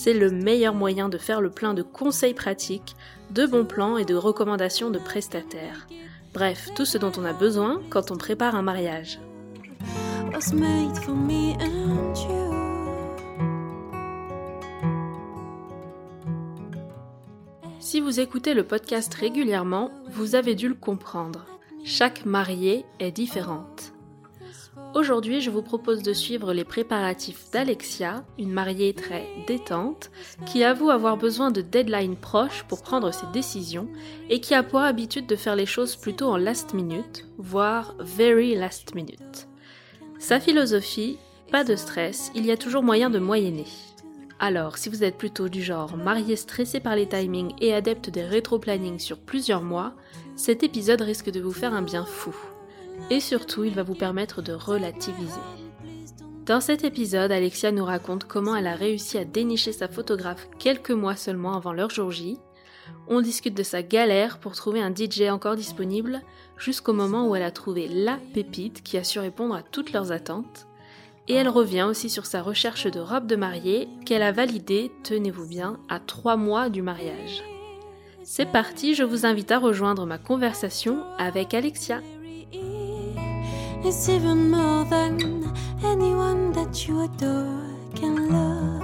C'est le meilleur moyen de faire le plein de conseils pratiques, de bons plans et de recommandations de prestataires. Bref, tout ce dont on a besoin quand on prépare un mariage. Si vous écoutez le podcast régulièrement, vous avez dû le comprendre. Chaque mariée est différente. Aujourd'hui, je vous propose de suivre les préparatifs d'Alexia, une mariée très détente, qui avoue avoir besoin de deadlines proches pour prendre ses décisions et qui a pour habitude de faire les choses plutôt en last minute, voire very last minute. Sa philosophie, pas de stress, il y a toujours moyen de moyenner. Alors, si vous êtes plutôt du genre marié stressé par les timings et adepte des rétro-plannings sur plusieurs mois, cet épisode risque de vous faire un bien fou. Et surtout, il va vous permettre de relativiser. Dans cet épisode, Alexia nous raconte comment elle a réussi à dénicher sa photographe quelques mois seulement avant leur jour J. On discute de sa galère pour trouver un DJ encore disponible jusqu'au moment où elle a trouvé la pépite qui a su répondre à toutes leurs attentes. Et elle revient aussi sur sa recherche de robe de mariée qu'elle a validée, tenez-vous bien, à trois mois du mariage. C'est parti, je vous invite à rejoindre ma conversation avec Alexia. It's even more than anyone that you adore can love.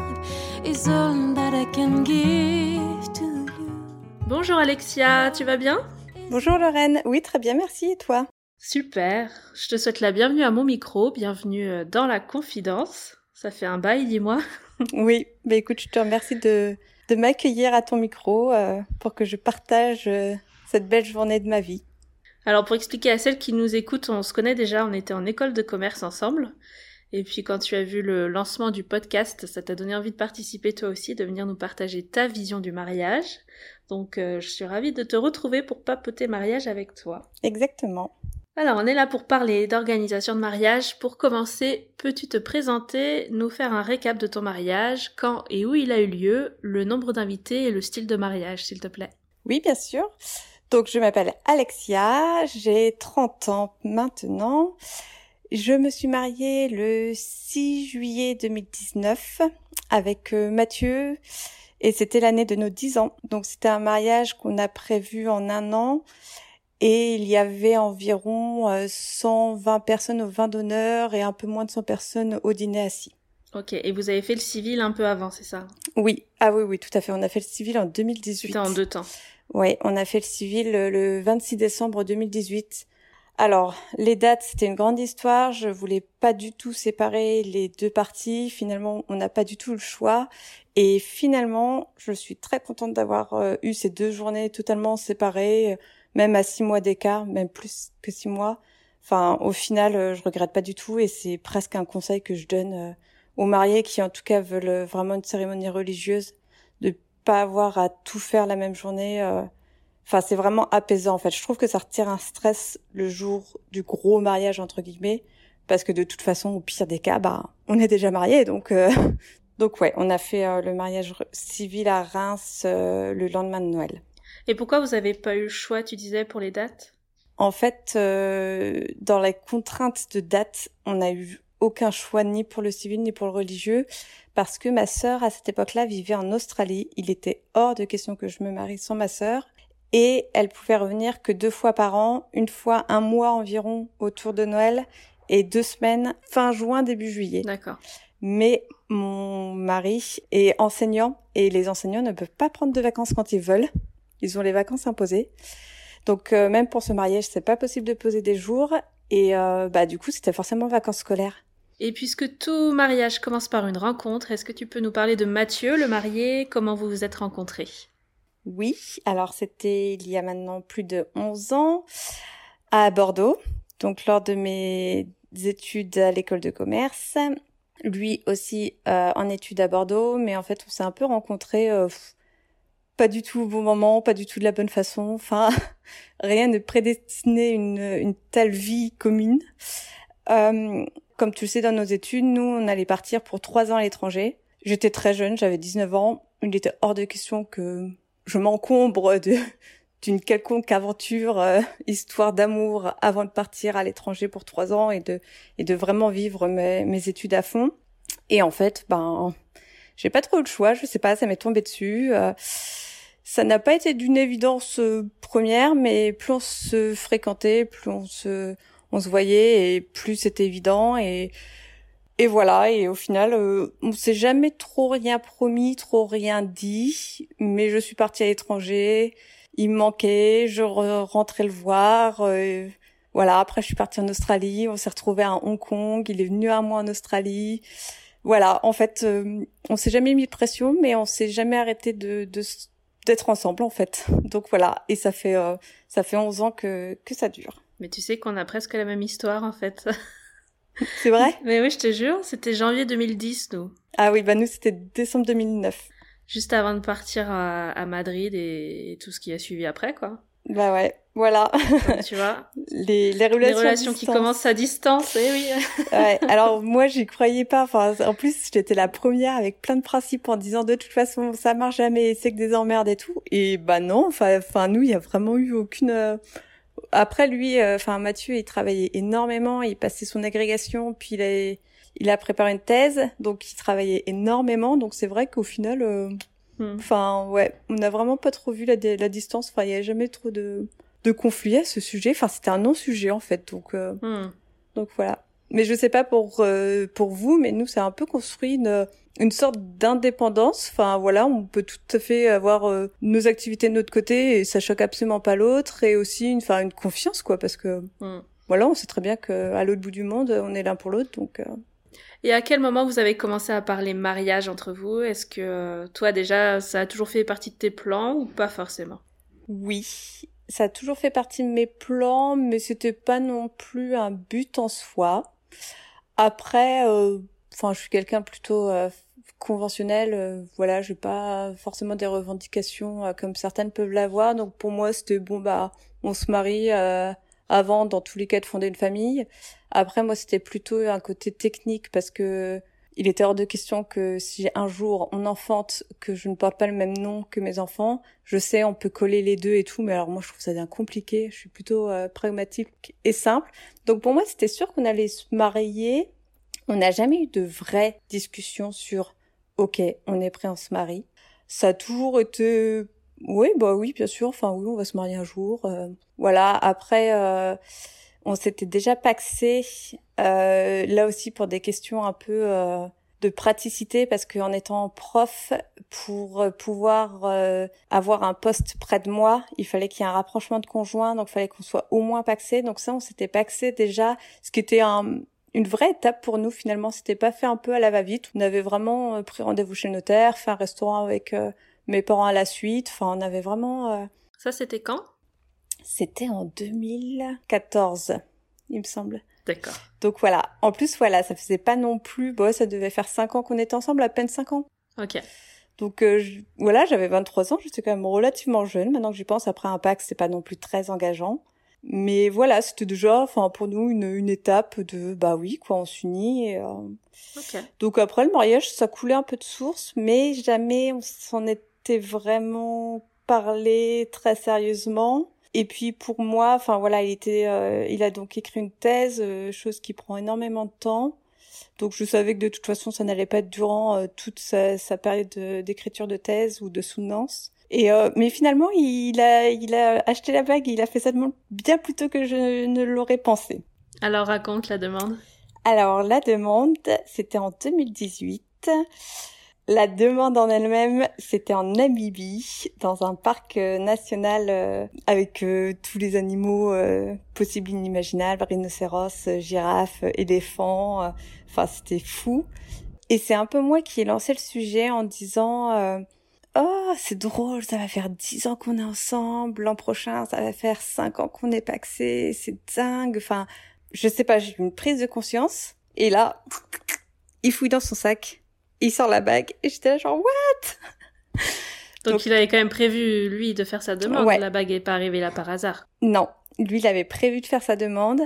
Is all that I can give to you. Bonjour Alexia, tu vas bien? Bonjour Lorraine, oui très bien merci et toi? Super, je te souhaite la bienvenue à mon micro, bienvenue euh, dans la confidence. Ça fait un bail, dis-moi. Oui, bah écoute je te remercie de, de m'accueillir à ton micro euh, pour que je partage euh, cette belle journée de ma vie. Alors pour expliquer à celles qui nous écoutent, on se connaît déjà, on était en école de commerce ensemble. Et puis quand tu as vu le lancement du podcast, ça t'a donné envie de participer toi aussi, de venir nous partager ta vision du mariage. Donc euh, je suis ravie de te retrouver pour papoter mariage avec toi. Exactement. Alors on est là pour parler d'organisation de mariage. Pour commencer, peux-tu te présenter, nous faire un récap de ton mariage, quand et où il a eu lieu, le nombre d'invités et le style de mariage, s'il te plaît? Oui bien sûr. Donc je m'appelle Alexia, j'ai 30 ans maintenant. Je me suis mariée le 6 juillet 2019 avec euh, Mathieu et c'était l'année de nos 10 ans. Donc c'était un mariage qu'on a prévu en un an et il y avait environ euh, 120 personnes au vin d'honneur et un peu moins de 100 personnes au dîner assis. Ok, et vous avez fait le civil un peu avant, c'est ça? Oui, ah oui, oui, tout à fait. On a fait le civil en 2018. C'était en deux temps. Oui, on a fait le civil euh, le 26 décembre 2018. Alors, les dates, c'était une grande histoire. Je voulais pas du tout séparer les deux parties. Finalement, on n'a pas du tout le choix. Et finalement, je suis très contente d'avoir euh, eu ces deux journées totalement séparées, euh, même à six mois d'écart, même plus que six mois. Enfin, au final, je regrette pas du tout et c'est presque un conseil que je donne aux mariés qui, en tout cas, veulent vraiment une cérémonie religieuse, pas avoir à tout faire la même journée. euh. Enfin, c'est vraiment apaisant en fait. Je trouve que ça retire un stress le jour du gros mariage entre guillemets, parce que de toute façon, au pire des cas, bah, on est déjà mariés, donc euh, donc ouais, on a fait euh, le mariage civil à Reims euh, le lendemain de Noël. Et pourquoi vous avez pas eu le choix, tu disais, pour les dates? En fait, euh, dans les contraintes de date, on n'a eu aucun choix ni pour le civil ni pour le religieux parce que ma sœur à cette époque-là vivait en Australie. Il était hors de question que je me marie sans ma sœur et elle pouvait revenir que deux fois par an, une fois un mois environ autour de Noël et deux semaines fin juin début juillet. D'accord. Mais mon mari est enseignant et les enseignants ne peuvent pas prendre de vacances quand ils veulent. Ils ont les vacances imposées. Donc euh, même pour ce mariage, c'est pas possible de poser des jours et euh, bah du coup, c'était forcément vacances scolaires. Et puisque tout mariage commence par une rencontre, est-ce que tu peux nous parler de Mathieu, le marié, comment vous vous êtes rencontrés? Oui, alors c'était il y a maintenant plus de 11 ans à Bordeaux, donc lors de mes études à l'école de commerce. lui aussi en études à Bordeaux, mais en fait on s'est un peu rencontrés pas du tout au bon moment, pas du tout de la bonne façon. Enfin, rien ne prédestinait une, une telle vie commune. Euh, comme tu le sais, dans nos études, nous, on allait partir pour trois ans à l'étranger. J'étais très jeune, j'avais 19 ans. Il était hors de question que je m'encombre de d'une quelconque aventure, euh, histoire d'amour avant de partir à l'étranger pour trois ans et de et de vraiment vivre mes, mes études à fond. Et en fait, ben, j'ai pas trop le choix. Je sais pas, ça m'est tombé dessus. Euh, ça n'a pas été d'une évidence euh, première, mais plus on se fréquentait, plus on se, on se voyait, et plus c'était évident. Et, et voilà. Et au final, euh, on s'est jamais trop rien promis, trop rien dit. Mais je suis partie à l'étranger. Il me manquait. Je rentrais le voir. Euh, voilà. Après, je suis partie en Australie. On s'est retrouvé à Hong Kong. Il est venu à moi en Australie voilà, en fait, on s'est jamais mis de pression, mais on s'est jamais arrêté de, de, d'être ensemble en fait. Donc voilà, et ça fait euh, ça fait 11 ans que que ça dure. Mais tu sais qu'on a presque la même histoire en fait. C'est vrai? Mais oui, je te jure, c'était janvier 2010 nous. Ah oui, bah nous c'était décembre 2009. Juste avant de partir à, à Madrid et, tout ce qui a suivi après quoi. Bah ouais. Voilà. tu vois. Les, les relations, les relations qui commencent à distance, eh oui. ouais. Alors moi, j'y croyais pas. Enfin, en plus, j'étais la première avec plein de principes en disant de toute façon, ça marche jamais, c'est que des emmerdes et tout. Et bah non. Enfin, enfin, nous, il y a vraiment eu aucune. Euh, après lui, euh, enfin Mathieu, il travaillait énormément. Il passait son agrégation, puis il a, il a préparé une thèse, donc il travaillait énormément. Donc c'est vrai qu'au final. Euh, hmm. Enfin, ouais, on n'a vraiment pas trop vu la, la distance. Enfin, il y a jamais trop de, de conflit à ce sujet. Enfin, c'était un non-sujet en fait. Donc, euh, hmm. donc voilà. Mais je sais pas pour euh, pour vous, mais nous, c'est un peu construit une une sorte d'indépendance. Enfin voilà, on peut tout à fait avoir euh, nos activités de notre côté et ça choque absolument pas l'autre. Et aussi une, enfin une confiance quoi, parce que hmm. voilà, on sait très bien qu'à l'autre bout du monde, on est l'un pour l'autre, donc. Et à quel moment vous avez commencé à parler mariage entre vous? Est-ce que toi déjà ça a toujours fait partie de tes plans ou pas forcément? Oui, ça a toujours fait partie de mes plans, mais c'était pas non plus un but en soi. Après, euh, enfin, je suis quelqu'un plutôt euh, conventionnel. Euh, voilà, j'ai pas forcément des revendications comme certaines peuvent l'avoir. Donc pour moi, c'était bon bah, on se marie avant, dans tous les cas, de fonder une famille. Après, moi, c'était plutôt un côté technique parce que il était hors de question que si un jour on enfante que je ne porte pas le même nom que mes enfants, je sais on peut coller les deux et tout, mais alors moi je trouve ça bien compliqué. Je suis plutôt euh, pragmatique et simple. Donc pour moi c'était sûr qu'on allait se marier. On n'a jamais eu de vraie discussion sur ok on est prêt on se marie. Ça a toujours été oui bah oui bien sûr. Enfin oui on va se marier un jour. Euh, voilà après. Euh, on s'était déjà paxé euh, là aussi pour des questions un peu euh, de praticité parce qu'en étant prof pour euh, pouvoir avoir un poste près de moi, il fallait qu'il y ait un rapprochement de conjoints, donc il fallait qu'on soit au moins paxé. Donc ça, on s'était paxé déjà, ce qui était une vraie étape pour nous finalement. C'était pas fait un peu à la va-vite. On avait vraiment pris rendez-vous chez le notaire, fait un restaurant avec mes parents à la suite. Enfin, on avait vraiment. Ça, c'était quand? C'était en 2014, il me semble. D'accord. Donc voilà. En plus, voilà, ça faisait pas non plus. Bon, ça devait faire cinq ans qu'on était ensemble, à peine cinq ans. Ok. Donc euh, voilà, j'avais 23 ans, j'étais quand même relativement jeune. Maintenant que j'y pense, après un pack, c'est pas non plus très engageant. Mais voilà, c'était déjà, enfin pour nous, une, une étape de bah oui, quoi, on s'unit. Euh... Donc après le mariage, ça coulait un peu de source, mais jamais on s'en était vraiment parlé très sérieusement. Et puis pour moi, enfin voilà, il était, euh, il a donc écrit une thèse, euh, chose qui prend énormément de temps. Donc je savais que de toute façon, ça n'allait pas être durant euh, toute sa, sa période d'écriture de, thèse ou de soutenance. Et mais finalement, il a, il a acheté la bague. il a fait sa demande bien plus tôt que je ne l'aurais pensé. Alors raconte la demande. Alors la demande, c'était en 2018. La demande en elle-même, c'était en Namibie, dans un parc euh, national euh, avec euh, tous les animaux possibles et inimaginables, rhinocéros, girafes, éléphants. Enfin, c'était fou. Et c'est un peu moi qui ai lancé le sujet en disant Oh, c'est drôle, ça va faire dix ans qu'on est ensemble, l'an prochain, ça va faire cinq ans qu'on est paxé, c'est dingue. Enfin, je sais pas, j'ai eu une prise de conscience. Et là, il fouille dans son sac, il sort la bague, et j'étais là genre, what? Donc, il avait quand même prévu, lui, de faire sa demande. La bague n'est pas arrivée là par hasard. Non, lui, il avait prévu de faire sa demande.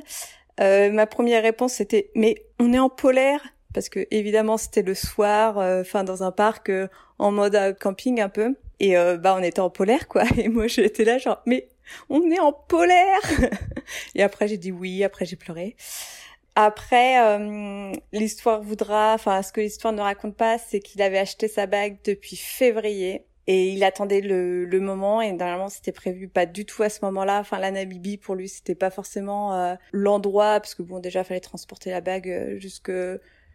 Euh, ma première réponse, c'était, mais on est en polaire parce que évidemment c'était le soir, euh, enfin dans un parc euh, en mode euh, camping un peu, et bah on était en polaire quoi. Et moi j'étais là genre, mais on est en polaire. et après j'ai dit oui, après j'ai pleuré. Après, l'histoire voudra, enfin ce que l'histoire ne raconte pas, c'est qu'il avait acheté sa bague depuis février et il attendait le, le moment et normalement c'était prévu pas du tout à ce moment-là. Enfin la Namibie pour lui c'était pas forcément euh, l'endroit parce que bon déjà fallait transporter la bague euh, jusque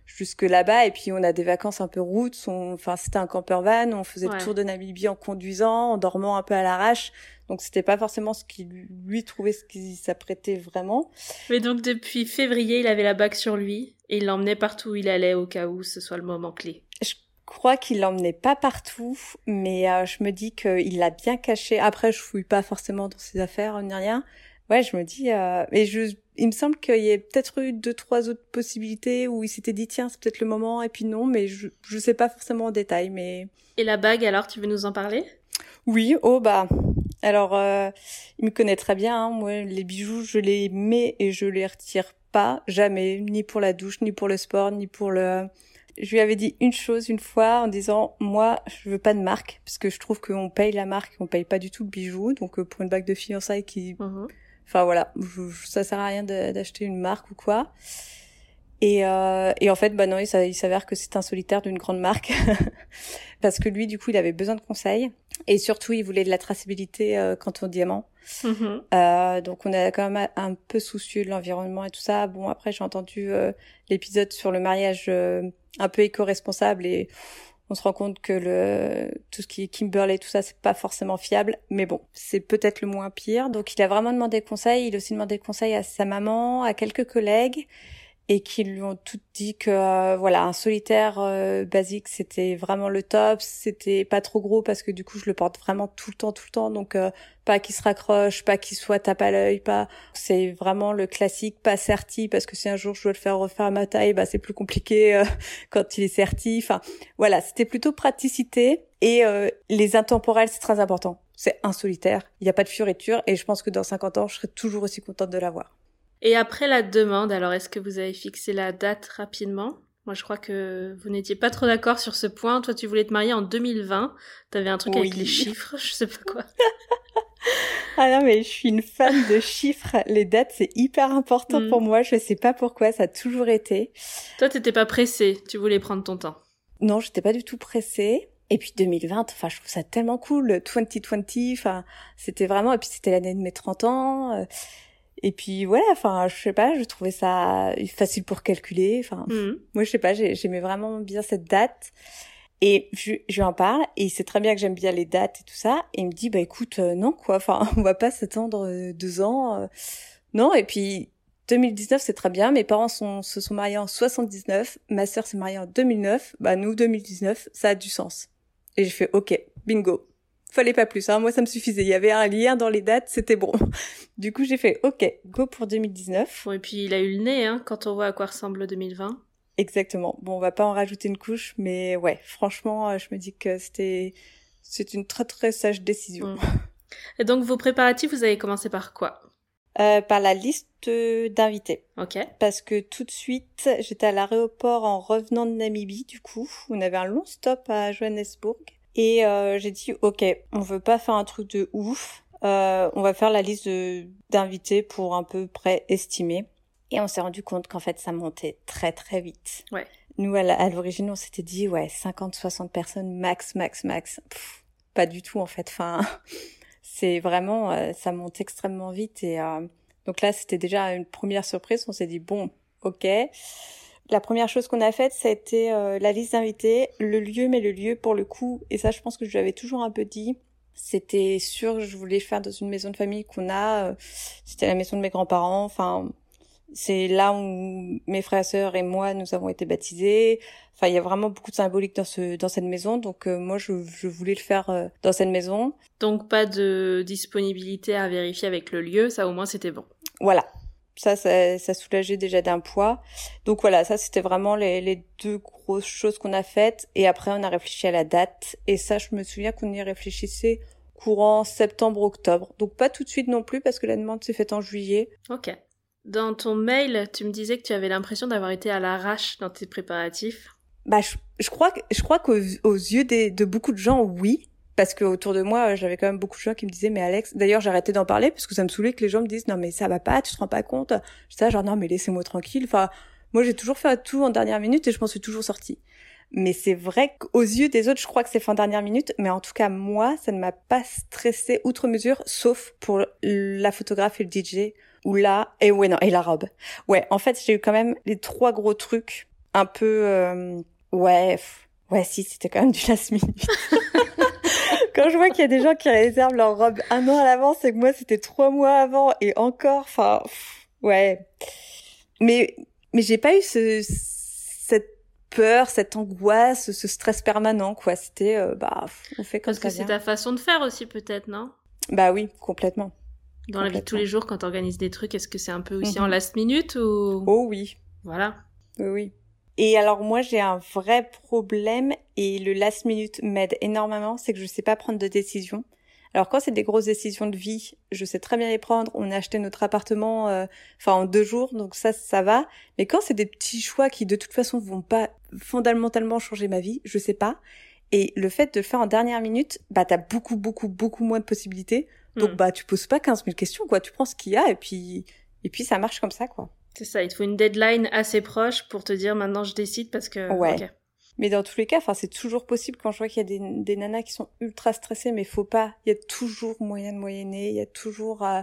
jusque là-bas et puis on a des vacances un peu routes. Enfin c'était un camper van, on faisait le tour de Namibie en conduisant, en dormant un peu à l'arrache. Donc c'était pas forcément ce qui lui trouvait ce qui s'apprêtait vraiment. Mais donc depuis février il avait la bague sur lui et il l'emmenait partout où il allait au cas où ce soit le moment clé crois qu'il l'emmenait pas partout, mais euh, je me dis qu'il l'a bien caché. Après, je fouille pas forcément dans ses affaires ni rien. Ouais, je me dis, euh, et je, il me semble qu'il y ait peut-être eu deux, trois autres possibilités où il s'était dit tiens, c'est peut-être le moment, et puis non, mais je, je sais pas forcément en détail, mais. Et la bague, alors, tu veux nous en parler? Oui, oh bah. Alors, euh, il me connaît très bien. Hein. Moi, les bijoux, je les mets et je les retire pas jamais, ni pour la douche, ni pour le sport, ni pour le je lui avais dit une chose une fois en disant moi je veux pas de marque parce que je trouve qu'on paye la marque on paye pas du tout le bijou donc euh, pour une bague de fiançailles qui mhm. enfin voilà ça sert à rien d'acheter une marque ou quoi et, euh, et en fait bah non il s'avère que c'est un solitaire d'une grande marque. Parce que lui du coup il avait besoin de conseils. Et surtout il voulait de la traçabilité euh, quant au diamant. Mhm. euh, donc on est quand même un peu soucieux de l'environnement et tout ça. Bon après j'ai entendu euh, l'épisode sur le mariage euh, un peu éco-responsable et on se rend compte que le tout ce qui est Kimberley tout ça c'est pas forcément fiable. Mais bon c'est peut-être le moins pire. Donc il a vraiment demandé conseil. Il a aussi demandé conseil à sa maman à quelques collègues et qui lui ont toutes dit que euh, voilà un solitaire euh, basique c'était vraiment le top c'était pas trop gros parce que du coup je le porte vraiment tout le temps tout le temps. Donc euh, pas qu'il se raccroche pas qu'il soit tape à l'œil pas c'est vraiment le classique pas serti parce que si un jour je dois le faire refaire à ma taille bah c'est plus compliqué quand il est serti enfin voilà c'était plutôt praticité et les intemporels c'est très important. C'est un solitaire il n'y a pas de fioriture et je pense que dans 50 ans je serai toujours aussi contente de l'avoir et après la demande, alors est-ce que vous avez fixé la date rapidement? Moi, je crois que vous n'étiez pas trop d'accord sur ce point. Toi, tu voulais te marier en 2020. T'avais un truc avec les chiffres, je sais pas quoi. ah non, mais je suis une fan de chiffres. Les dates, c'est hyper important mm. pour moi. Je sais pas pourquoi, ça a toujours été. Toi, t'étais pas pressée. Tu voulais prendre ton temps. Non, j'étais pas du tout pressée. Et puis 2020, enfin, je trouve ça tellement cool. 2020, enfin, c'était vraiment, et puis c'était l'année de mes 30 ans. Et puis voilà, enfin, je sais pas, je trouvais ça facile pour calculer. Enfin, mhm. moi je sais pas, j'aimais vraiment bien cette date. Et je, je lui en parle et il sait très bien que j'aime bien les dates et tout ça. Et il me dit bah écoute euh, non quoi, enfin on va pas s'attendre euh, deux ans. Euh. non et puis 2019 c'est très bien. Mes parents sont, se sont mariés en 79, ma sœur s'est mariée en 2009. Bah nous 2019 ça a du sens. Et j'ai fait ok bingo fallait pas plus. Hein. Moi, ça me suffisait. Il y avait un lien dans les dates, c'était bon. Du coup, j'ai fait OK, go pour 2019. Bon, et puis il a eu le nez, hein, quand on voit à quoi ressemble 2020. Exactement. Bon, on va pas en rajouter une couche, mais ouais, franchement, euh, je me dis que c'était c'est une très très sage décision. Mm. Et donc vos préparatifs, vous avez commencé par quoi? Euh, Par la liste d'invités. Ok. Parce que tout de suite, j'étais à l'aéroport en revenant de Namibie, du coup. On avait un long stop à Johannesburg. Et euh, j'ai dit, ok, on veut pas faire un truc de ouf. Euh, on va faire la liste d'invités pour un peu près estimer. Et on s'est rendu compte qu'en fait, ça montait très très vite. Ouais. Nous, à l'origine, on s'était dit, ouais, 50, 60 personnes max, max, max. pas du tout, en fait. Enfin, c'est vraiment, euh, ça monte extrêmement vite. Et euh, donc là, c'était déjà une première surprise. On s'est dit, bon, ok. La première chose qu'on a faite, ça a été euh, la liste d'invités, le lieu, mais le lieu pour le coup, et ça je pense que je l'avais toujours un peu dit, c'était sûr je voulais faire dans une maison de famille qu'on a, euh, c'était la maison de mes grands-parents, enfin c'est là où mes frères et sœurs et moi nous avons été baptisés. Enfin, il y a vraiment beaucoup de symbolique dans ce dans cette maison, donc euh, moi je, je, voulais le faire dans cette maison. Donc pas de disponibilité à vérifier avec le lieu, ça au moins c'était bon. Voilà, Ça, ça, ça soulageait déjà d'un poids. Donc voilà, ça c'était vraiment les, les deux grosses choses qu'on a faites. Et après, on a réfléchi à la date. Et ça, je me souviens qu'on y réfléchissait courant septembre-octobre. Donc pas tout de suite non plus parce que la demande s'est faite en juillet. Ok. Dans ton mail, tu me disais que tu avais l'impression d'avoir été à l'arrache dans tes préparatifs. Bah, je, je crois que je crois qu'aux aux yeux des, de beaucoup de gens, oui, parce que autour de moi, j'avais quand même beaucoup de gens qui me disaient mais Alex, d'ailleurs arrêté d'en parler parce que ça me saoulait que les gens me disent non mais ça va pas, tu te rends pas compte. Disais genre non mais laissez-moi tranquille. Enfin, moi j'ai toujours fait tout en dernière minute et je m'en suis toujours sortie. Mais c'est vrai qu'aux yeux des autres, je crois que c'est fait en dernière minute. Mais en tout cas, moi, ça ne m'a pas stressé outre mesure, sauf pour la photographe et le DJ. Ou là, et ouais, non, et la robe. Ouais, en fait, j'ai eu quand même les trois gros trucs un peu, euh, ouais, ouais, si, c'était quand même du last minute. Quand je vois qu'il y a des gens qui réservent leur robe un an à l'avance et que moi, c'était trois mois avant et encore, enfin, ouais. Mais, mais j'ai pas eu ce, cette peur, cette angoisse, ce stress permanent, quoi. C'était, euh, bah, on fait comme Parce que c'est ta façon de faire aussi, peut-être, non? Bah oui, complètement. Dans la vie de tous les jours, quand tu organises des trucs, est-ce que c'est un peu aussi en mhm. last minute ou? Oh oui. Voilà. Oui, oui. Et alors moi j'ai un vrai problème et le last minute m'aide énormément, c'est que je sais pas prendre de décision. Alors quand c'est des grosses décisions de vie, je sais très bien les prendre. On a acheté notre appartement, euh, enfin en deux jours, donc ça ça va. Mais quand c'est des petits choix qui de toute façon vont pas fondamentalement changer ma vie, je sais pas. Et le fait de le faire en dernière minute, bah t'as beaucoup beaucoup beaucoup moins de possibilités. Donc hmm. bah tu poses pas 15 000 questions quoi. Tu prends ce qu'il y a et puis et puis ça marche comme ça quoi. C'est ça. Il te faut une deadline assez proche pour te dire maintenant je décide parce que. Ouais. Mais dans tous les cas, enfin, c'est toujours possible quand je vois qu'il y a des, des, nanas qui sont ultra stressées, mais faut pas. Il y a toujours moyen de moyenner. Il y a toujours, euh,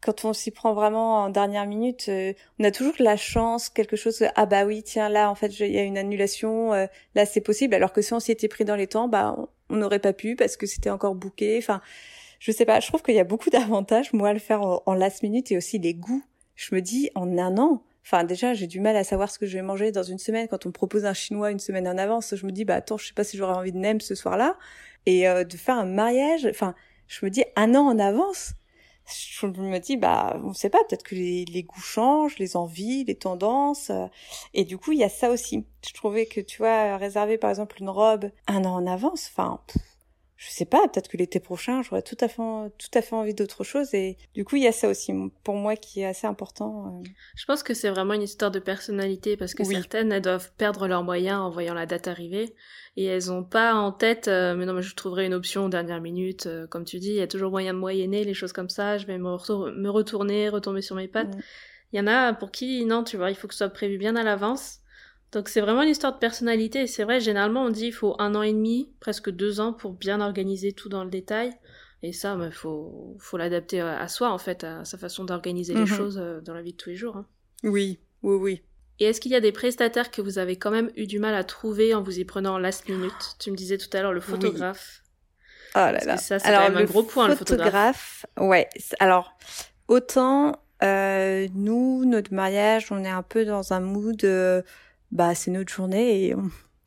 quand on s'y prend vraiment en dernière minute, euh, on a toujours la chance, quelque chose. ah bah oui, tiens là, en fait, il y a une annulation. Euh, là, c'est possible. Alors que si on s'y était pris dans les temps, bah, on n'aurait pas pu parce que c'était encore bouqué. Enfin, je sais pas. Je trouve qu'il y a beaucoup d'avantages, moi, à le faire en, en last minute et aussi les goûts. Je me dis, en un an, Enfin, déjà, j'ai du mal à savoir ce que je vais manger dans une semaine. Quand on me propose un chinois une semaine en avance, je me dis, bah attends, je sais pas si j'aurais envie de nem ce soir-là. Et euh, de faire un mariage, enfin, je me dis un an en avance. Je me dis, bah, on sait pas, peut-être que les, goûts changent, les envies, les tendances. Euh, et du coup, il y a ça aussi. Je trouvais que, tu vois, réserver par exemple une robe un an en avance, enfin, je sais pas, peut-être que l'été prochain, j'aurais tout à fait, tout à fait envie d'autre chose. Et du coup, il y a ça aussi pour moi qui est assez important. Euh. Je pense que c'est vraiment une histoire de personnalité parce que certaines, elles doivent perdre leurs moyens en voyant la date arriver et elles ont pas en tête, euh, mais non, mais je trouverai une option dernière minute. Euh, comme tu dis, il y a toujours moyen de moyenner les choses comme ça. Je vais me, me retourner, retomber sur mes pattes. Il y en a pour qui, non, tu vois, il faut que ce soit prévu bien à l'avance. Donc c'est vraiment une histoire de personnalité. C'est vrai, généralement on dit il faut un an et demi, presque deux ans pour bien organiser tout dans le détail. Et ça, il bah, faut, faut l'adapter à, soi en fait, à sa façon d'organiser les mhm. choses euh, dans la vie de tous les jours. Hein. Oui, oui, oui. Et est-ce qu'il y a des prestataires que vous avez quand même eu du mal à trouver en vous y prenant last minute? Tu me disais tout à l'heure le photographe. Oh là là. ça, c'est quand même un gros point, le photographe. Ouais. Alors, autant euh, nous, notre mariage, on est un peu dans un mood. Euh, bah c'est notre journée et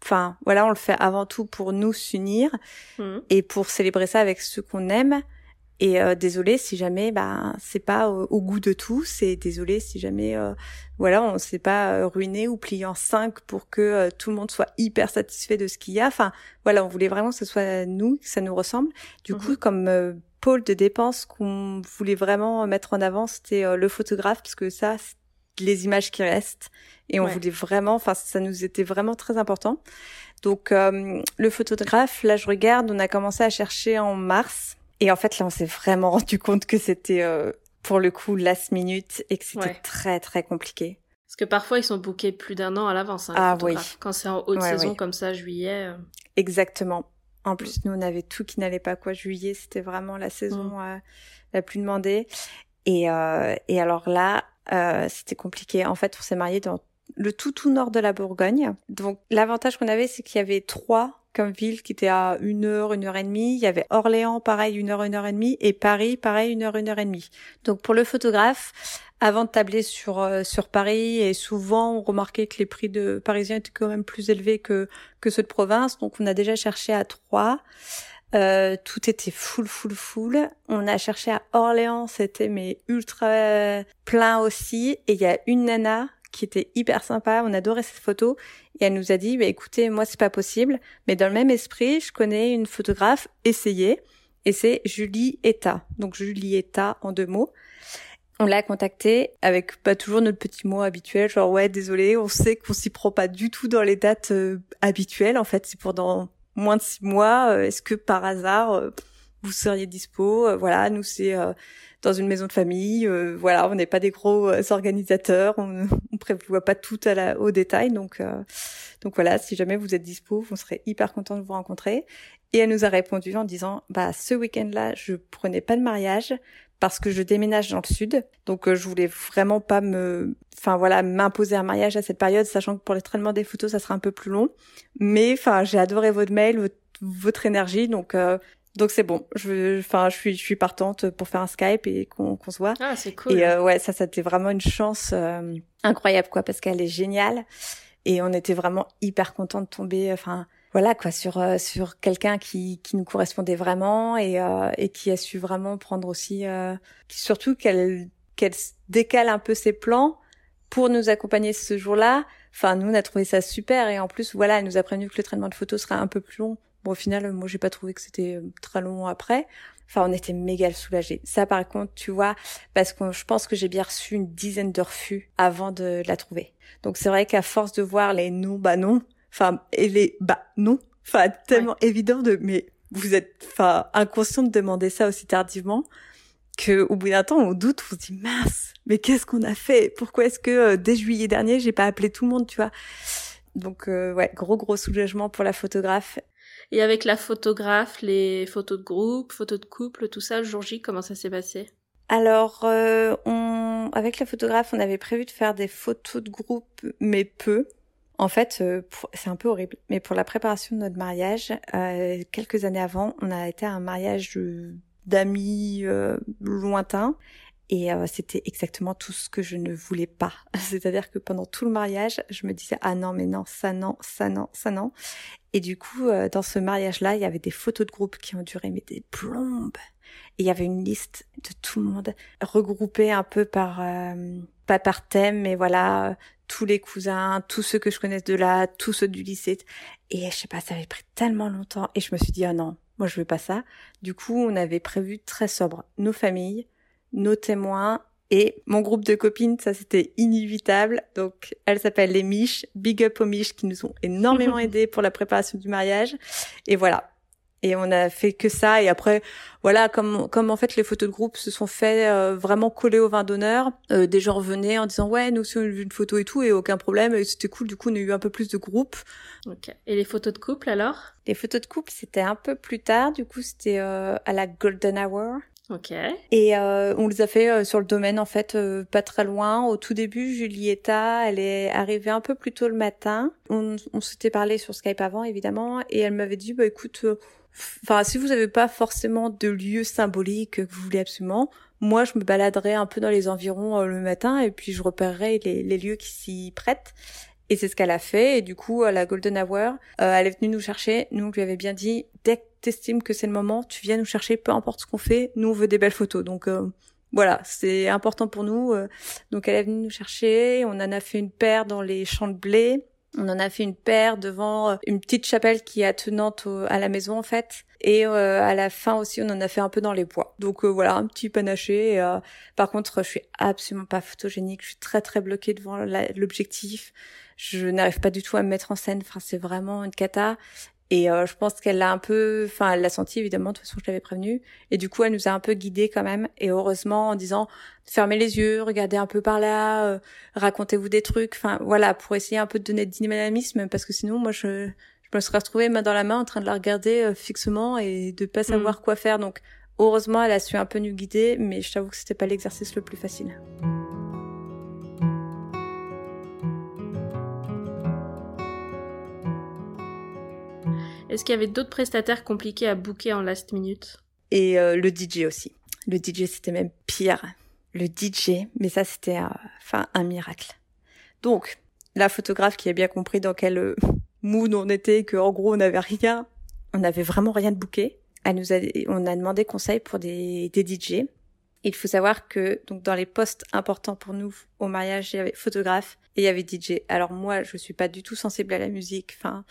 enfin voilà on le fait avant tout pour nous s'unir mmh. et pour célébrer ça avec ceux qu'on aime et euh, désolé si jamais bah c'est pas au, goût de tous et désolé si jamais euh, voilà on s'est pas euh, ruiné ou plié en cinq pour que euh, tout le monde soit hyper satisfait de ce qu'il y a enfin voilà on voulait vraiment que ce soit nous que ça nous ressemble du mmh. coup comme pôle de dépenses qu'on voulait vraiment mettre en avant c'était le photographe parce que ça les images qui restent et on voulait vraiment, enfin ça nous était vraiment très important. Donc euh, le photographe, là je regarde, on a commencé à chercher en mars et en fait là on s'est vraiment rendu compte que c'était euh, pour le coup last minute et que c'était très très compliqué. Parce que parfois ils sont bookés plus d'un an à l'avance. Hein, ah oui. Quand c'est en haute saison comme ça, juillet. Euh. Exactement. En plus, nous, on avait tout qui n'allait pas quoi. Juillet, c'était vraiment la saison mm. la plus demandée. Et, et alors là, c'était compliqué. En fait, on s'est marié dans le tout tout nord de la Bourgogne. Donc l'avantage qu'on avait, c'est qu'il y avait trois comme ville qui étaient à une heure, une heure et demie. Il y avait Orléans, pareil, une heure, une heure et demie, et Paris, pareil, une heure, une heure et demie. Donc pour le photographe, avant de tabler sur euh, sur Paris, et souvent on remarquait que les prix de parisiens étaient quand même plus élevés que que ceux de province. Donc on a déjà cherché à trois. Euh, tout était full, full, full. On a cherché à Orléans, c'était mais ultra plein aussi. Et il y a une nana qui était hyper sympa. On adorait cette photo. Et elle nous a dit, bah, écoutez, moi, c'est pas possible. Mais dans le même esprit, je connais une photographe, essayez. Et c'est Julie Eta. Donc, Julie Eta en deux mots. On l'a contactée avec pas toujours notre petit mot habituel, genre ouais désolé, on sait qu'on s'y prend pas du tout dans les dates euh, habituelles. En fait, c'est pour dans moins de six mois. Euh, est-ce que par hasard euh, vous seriez dispo Voilà, nous c'est dans une maison de famille. voilà, on n'est pas des gros organisateurs, on, on prévoit pas tout à la, au détail. Donc donc voilà, si jamais vous êtes dispo, on serait hyper content de vous rencontrer. Et elle nous a répondu en disant bah ce week-end-là, je prenais pas de mariage parce que je déménage dans le sud. Donc euh, je voulais vraiment pas me enfin voilà, m'imposer un mariage à cette période sachant que pour les traitements des photos, ça sera un peu plus long. Mais enfin, j'ai adoré votre mail, votre, énergie donc euh, donc c'est bon, je, enfin, je suis, je suis partante pour faire un Skype et qu'on qu'on se voit. Ah, c'est cool. Et euh, ouais, ça, c'était vraiment une chance incroyable, quoi, parce qu'elle est géniale. Et on était vraiment hyper contents de tomber, enfin, voilà quoi sur euh, sur quelqu'un qui qui nous correspondait vraiment et euh, et qui a su vraiment prendre aussi euh, surtout qu'elle qu'elle décale un peu ses plans pour nous accompagner ce jour-là. Enfin, nous on a trouvé ça super et en plus voilà, elle nous a prévenu que le traitement de photos serait un peu plus long. Bon, au final, moi j'ai pas trouvé que c'était très long après. Enfin, on était méga soulagés. Ça, par contre, tu vois, parce que je pense que j'ai bien reçu une dizaine de refus avant de la trouver. Donc c'est vrai qu'à force de voir les non, bah non, enfin, elle est, bah non, enfin tellement évident de, mais vous êtes, enfin inconscient de demander ça aussi tardivement que au bout d'un temps on doute, on se dit mince, mais qu'est-ce qu'on a fait? Pourquoi est-ce que euh, dès juillet dernier j'ai pas appelé tout le monde, tu vois? Donc euh, ouais, gros gros soulagement pour la photographe. Et avec la photographe, les photos de groupe, photos de couple, tout ça, le jour J, comment ça s'est passé? Alors, euh, on, avec la photographe, on avait prévu de faire des photos de groupe, mais peu. En fait, euh, c'est un peu horrible, mais pour la préparation de notre mariage, euh, quelques années avant, on a été à un mariage d'amis euh, lointains et c'était exactement tout ce que je ne voulais pas. C'est-à-dire que pendant tout le mariage, je me disais ah non mais non ça non ça non ça non. Et du coup, dans ce mariage-là, il y avait des photos de groupe qui ont duré mais des plombes. Et il y avait une liste de tout le monde regroupée un peu par pas par thème, mais voilà tous les cousins, tous ceux que je connaisse de là, tous ceux du lycée. Et je sais pas, ça avait pris tellement longtemps. Et je me suis dit, ah non, moi je veux pas ça. Du coup, on avait prévu très sobre nos familles, nos témoins et mon groupe de copines, ça c'était inévitable. Donc, elles s'appellent les Miches. Big up aux Miches qui nous ont énormément aidés pour la préparation du mariage. Et voilà, et on a fait que ça. Et après voilà comme comme en fait les photos de groupe se sont fait euh, vraiment coller au vin d'honneur euh, des gens venaient en disant ouais nous aussi on a vu une photo et tout et aucun problème. Et c'était cool du coup on a eu un peu plus de groupes ok. Et les photos de couple alors? Les photos de couple c'était un peu plus tard. Du coup c'était euh, à la golden hour. Ok. Et euh, on les a fait euh, sur le domaine en fait, euh, pas très loin. Au tout début, Julietta, elle est arrivée un peu plus tôt le matin. On, on s'était parlé sur Skype avant évidemment, et elle m'avait dit bah écoute, enfin si vous n'avez pas forcément de lieu symbolique que vous voulez absolument, moi je me baladerai un peu dans les environs le matin et puis je repérerai les, les lieux qui s'y prêtent. Et c'est ce qu'elle a fait. Et du coup, à la Golden Hour, euh, elle est venue nous chercher. Nous, on lui avait bien dit, dès que t'estimes que c'est le moment, tu viens nous chercher, peu importe ce qu'on fait. Nous, on veut des belles photos. Donc euh, voilà, c'est important pour nous. Euh. Donc elle est venue nous chercher. On en a fait une paire dans les champs de blé. On en a fait une paire devant une petite chapelle qui est attenante à la maison en fait. Et à la fin aussi, on en a fait un peu dans les bois. Donc voilà, un petit panaché. par contre, je suis absolument pas photogénique. Je suis très très bloquée devant l'objectif je n'arrive pas du tout à me mettre en scène. Enfin, c'est vraiment une cata. Et euh, je pense qu'elle l'a un peu, enfin, elle l'a senti évidemment. De toute façon, je l'avais prévenue. Et du coup, elle nous a un peu guidés quand même. Et heureusement, en disant fermez les yeux, regardez un peu par là, euh, racontez-vous des trucs. Enfin, voilà, pour essayer un peu de donner de dynamisme, parce que sinon, moi, je, je me serais retrouvée main dans la main en train de la regarder euh, fixement et de pas savoir mm. quoi faire. Donc, heureusement, elle a su un peu nous guider, mais je t'avoue que c'était pas l'exercice le plus facile. Est-ce qu'il y avait d'autres prestataires compliqués à booker en last minute? Et euh, le DJ aussi. Le DJ, c'était même pire. Le DJ, mais ça, c'était euh, enfin un miracle. Donc, la photographe qui a bien compris dans quel euh, mood on était, que en gros, on n'avait rien, on n'avait vraiment rien de booké. elle nous a, on a demandé conseil pour des, des DJ. Il faut savoir que donc dans les postes importants pour nous au mariage, il y avait photographe et il y avait DJ. Alors moi, je suis pas du tout sensible à la musique. Enfin,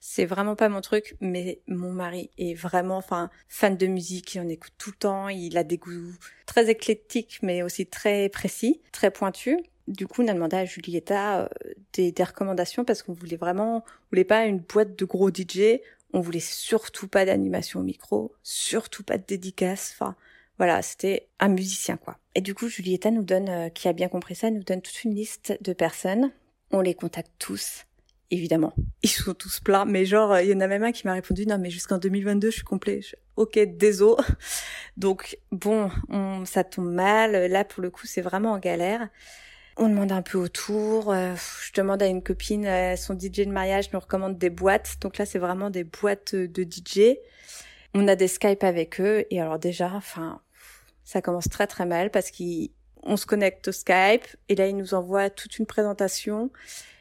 c'est vraiment pas mon truc. Mais mon mari est vraiment, enfin, fan de musique. Il en écoute tout le temps. Il a des goûts très éclectiques, mais aussi très précis, très pointus. Du coup, on a demandé à Julietta euh, des, des recommandations parce qu'on voulait vraiment, on voulait pas une boîte de gros DJ. On voulait surtout pas d'animation au micro, surtout pas de dédicace. Enfin, voilà, c'était un musicien quoi. Et du coup, Julietta nous donne, euh, qui a bien compris ça, nous donne toute une liste de personnes. On les contacte tous, évidemment. Ils sont tous pleins, mais genre, il y en a même un qui m'a répondu, non mais jusqu'en 2022, je suis complet. ok, désolé. Donc bon, on, ça tombe mal. Là, pour le coup, c'est vraiment en galère. On demande un peu autour. Euh, je demande à une copine, euh, son DJ de mariage nous recommande des boîtes. Donc là, c'est vraiment des boîtes de DJ. On a des Skype avec eux et alors déjà, enfin, ça commence très très mal parce qu'on se connecte au Skype et là, ils nous envoient toute une présentation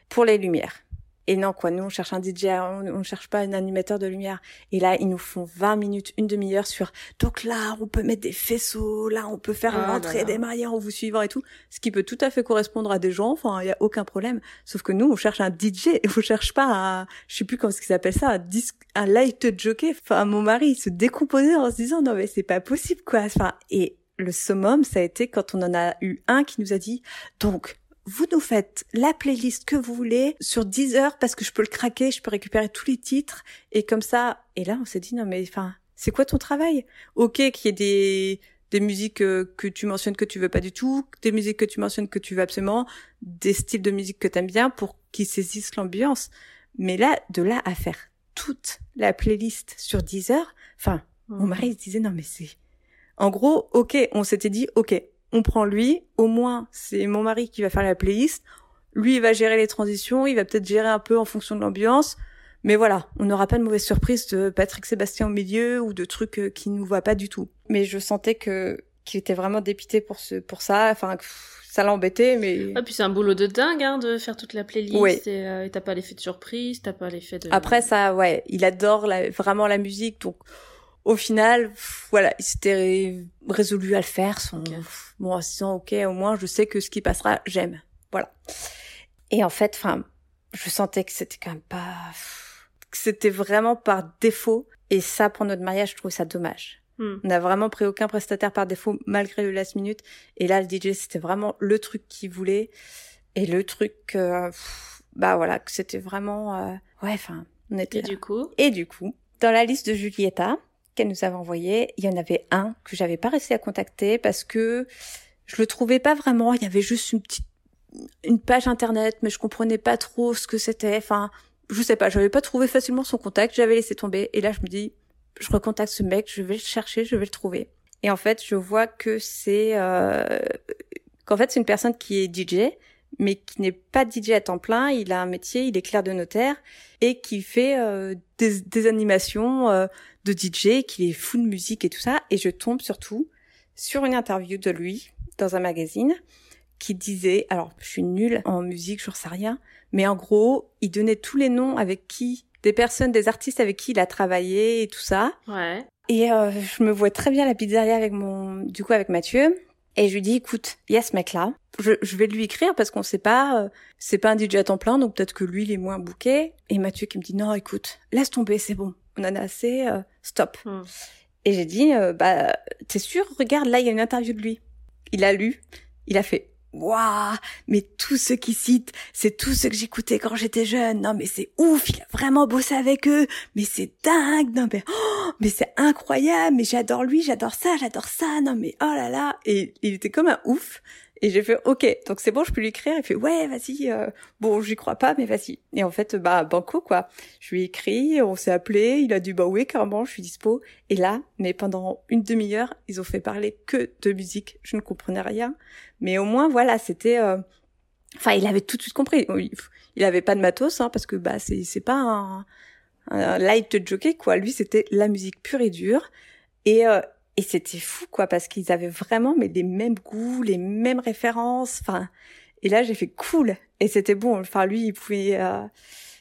pour les lumières. Et non, quoi, nous, on cherche un DJ, on ne cherche pas un animateur de lumière. Et là, ils nous font 20 minutes, une demi-heure sur, donc là, on peut mettre des faisceaux, là, on peut faire Ah, rentrer là, là. des mariés en vous suivant et tout. Ce qui peut tout à fait correspondre à des gens, enfin, il y a aucun problème. Sauf que nous, on cherche un DJ et on cherche pas un, je sais plus comment ce qu'ils appellent ça, un disque, un light jockey. Enfin, mon mari, il se décomposait en se disant, non, mais c'est pas possible, quoi. Enfin, et le summum, ça a été quand on en a eu un qui nous a dit, donc, vous nous faites la playlist que vous voulez sur 10 heures parce que je peux le craquer, je peux récupérer tous les titres et comme ça. Et là, on s'est dit non mais enfin, c'est quoi ton travail? Ok, qu'il y ait des des musiques euh, que tu mentionnes que tu veux pas du tout, des musiques que tu mentionnes que tu veux absolument, des styles de musique que t'aimes bien pour qu'ils saisissent l'ambiance. Mais là, de là à faire toute la playlist sur 10 heures, enfin, mon mari il se disait non mais c'est en gros ok on s'était dit ok on prend lui au moins c'est mon mari qui va faire la playlist. Lui il va gérer les transitions il va peut-être gérer un peu en fonction de l'ambiance. Mais voilà on n'aura pas de mauvaise surprise de Patrick Sébastien au milieu ou de trucs euh, qui nous voient pas du tout. Mais je sentais que qu'il était vraiment dépité pour ce pour ça. Enfin pff, ça l'embêtait mais Ah, puis c'est un boulot de dingue hein, de faire toute la playlist Oui. et euh, t'as pas l'effet de surprise, t'as pas l'effet de... Après ça, ouais, il adore la- vraiment la musique, donc au final, pff, voilà, il s'était ré- résolu à le faire. Son, pff, bon, en se disant, ok, au moins, je sais que ce qui passera, j'aime, voilà. Et en fait, enfin, je sentais que c'était quand même pas, que c'était vraiment par défaut. Et ça, pour notre mariage, je trouve ça dommage. Hmm. On n'a vraiment pris aucun prestataire par défaut, malgré le last minute. Et là, le DJ, c'était vraiment le truc qu'il voulait. Et le truc, euh, pff, bah voilà, que c'était vraiment, euh, ouais, enfin, on était Et là. du coup Et du coup, dans la liste de Julietta qu'elle nous avait envoyée, il y en avait un que j'avais pas réussi à contacter parce que je le trouvais pas vraiment. Il y avait juste une petite une page internet, mais je comprenais pas trop ce que c'était. Enfin, je sais pas, j'avais pas trouvé facilement son contact. J'avais laissé tomber. Et là, je me dis, je recontacte ce mec, je vais le chercher, je vais le trouver. Et en fait, je vois que c'est euh, qu'en fait c'est une personne qui est DJ, mais qui n'est pas DJ à temps plein. Il a un métier, il est clerc de notaire et qui fait euh, des, des animations euh, de DJ, qui est fou de musique et tout ça. Et je tombe surtout sur une interview de lui dans un magazine qui disait, alors je suis nulle en musique, j'en sais rien, mais en gros, il donnait tous les noms avec qui, des personnes, des artistes avec qui il a travaillé et tout ça. Ouais. Et euh, je me vois très bien à la pizzeria avec mon, du coup avec Mathieu. Et je lui dis, écoute, il y a ce mec-là. Je, je vais lui écrire parce qu'on sait pas, euh, c'est pas un DJ à temps plein, donc peut-être que lui il est moins bouqué. Et Mathieu qui me dit, non, écoute, laisse tomber, c'est bon, on en a assez, euh, stop. Hmm. Et j'ai dit, euh, bah, t'es sûr? Regarde, là, il y a une interview de lui. Il a lu, il a fait, waouh, mais tous ceux qui citent, c'est tous ceux que j'écoutais quand j'étais jeune. Non, mais c'est ouf, il a vraiment bossé avec eux. Mais c'est dingue, non, mais, oh, mais c'est incroyable, mais j'adore lui, j'adore ça, j'adore ça, non, mais oh là là. Et il était comme un ouf. Et j'ai fait, ok, donc c'est bon, je peux lui écrire. Il fait, ouais, vas-y. euh, bon, j'y crois pas, mais vas-y. Et en fait, bah, banco, quoi. Je lui ai écrit, on s'est appelé, il a dit, bah oui, carrément, je suis dispo. Et là, mais pendant une demi-heure, ils ont fait parler que de musique. Je ne comprenais rien. Mais au moins, voilà, c'était... euh, Enfin, il avait tout de suite compris. Il- avait pas de matos, hein, parce que bah c'est c'est pas un, un light jockey quoi. Lui, c'était la musique pure et dure. Et euh, et c'était fou quoi, parce qu'ils avaient vraiment mais les mêmes goûts, les mêmes références. Enfin, et là j'ai fait cool. Et c'était bon. Enfin, lui, il pouvait. euh,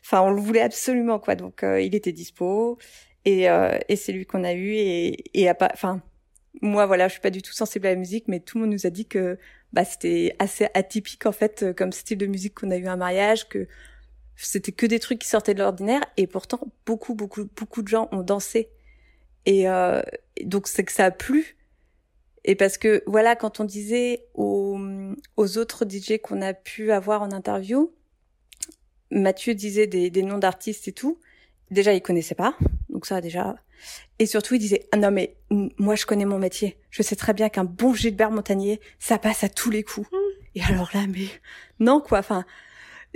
Enfin, on le voulait absolument quoi. Donc, euh, il était dispo. Et, euh, et c'est lui qu'on a eu et, et pas, enfin, moi voilà, je suis pas du tout sensible à la musique, mais tout le monde nous a dit que bah c'était assez atypique en fait euh, comme style de musique qu'on a eu à un mariage, que c'était que des trucs qui sortaient de l'ordinaire et pourtant beaucoup beaucoup beaucoup de gens ont dansé et euh, donc c'est que ça a plu. Et parce que voilà quand on disait aux, aux autres DJ qu'on a pu avoir en interview Mathieu disait des, des noms d'artistes et tout. Déjà il connaissait pas. Donc ça déjà. Et surtout il disait ah non mais moi je connais mon métier. Je sais très bien qu'un bon Gilbert Montagnier ça passe à tous les coups. Mmh. et alors là mais non quoi. Enfin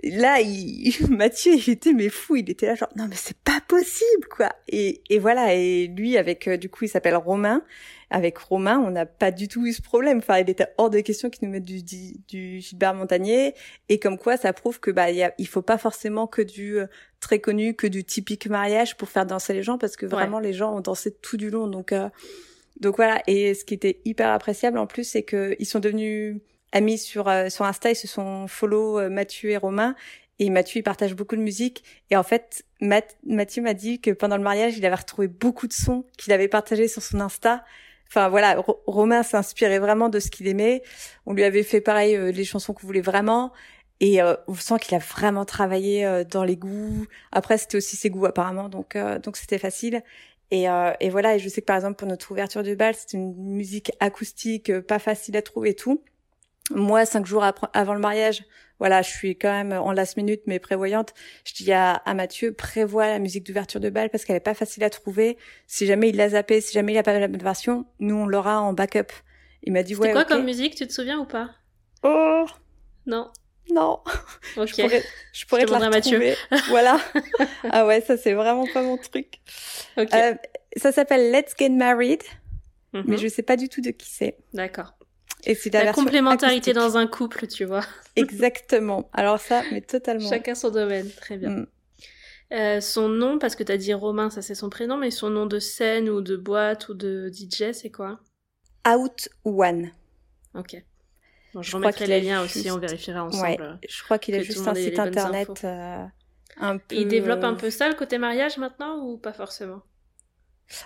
là, il, Mathieu, il était mais fou, il était là genre non mais c'est pas possible quoi. Et, et voilà, et lui avec euh, du coup il s'appelle Romain. Avec Romain, on n'a pas du tout eu ce problème. Enfin, il était hors de question qu'il nous mette du, du, Gilbert Montagnier. Et comme quoi, ça prouve que bah y a, il faut pas forcément que du euh, très connu, que du typique mariage pour faire danser les gens, parce que vraiment les gens ont dansé tout du long. Donc euh, donc voilà. Et ce qui était hyper appréciable en plus, c'est que ils sont devenus amis sur euh, sur Insta, ils se sont follow euh, Mathieu et Romain. Et Mathieu, il partage beaucoup de musique. Et en fait, Mathieu m'a dit que pendant le mariage, il avait retrouvé beaucoup de sons qu'il avait partagés sur son Insta. Enfin voilà, Romain s'inspirait vraiment de ce qu'il aimait. On lui avait fait pareil euh, les chansons qu'on voulait vraiment. Et on sent qu'il a vraiment travaillé dans les goûts. Après, c'était aussi ses goûts apparemment, donc donc c'était facile. Et, et voilà. Et je sais que par exemple pour notre ouverture du bal, c'était une musique acoustique, pas facile à trouver et tout moi, cinq jours avant le mariage, voilà, je suis quand même en last minute, mais prévoyante. Je dis à, à Mathieu, prévois la musique d'ouverture de bal parce qu'elle est pas facile à trouver. Si jamais il l'a zappé, si jamais il a pas la bonne version, nous on l'aura en backup. Il m'a dit ouais. C'est quoi comme musique Tu te souviens ou pas? Oh non. Non. Ok. Je pourrais, je pourrais te la retrouver. voilà. ah ouais, ça c'est vraiment pas mon truc. Ok. Euh, ça s'appelle Let's Get Married, mais mhm. je sais pas du tout de qui c'est. D'accord. Et c'est la, complémentarité dans un couple, tu vois. Exactement. Alors ça, mais totalement. Chacun son domaine, très bien. Mm. Euh, son nom, parce que tu as dit Romain, ça c'est son prénom, mais son nom de scène ou de boîte ou de DJ, c'est quoi? Out One. Ok. Bon, je, remettrai les liens aussi, on vérifiera ensemble. Ouais, je crois qu'il a juste un site internet euh, un peu... Il développe un peu ça, le côté mariage maintenant, ou pas forcément?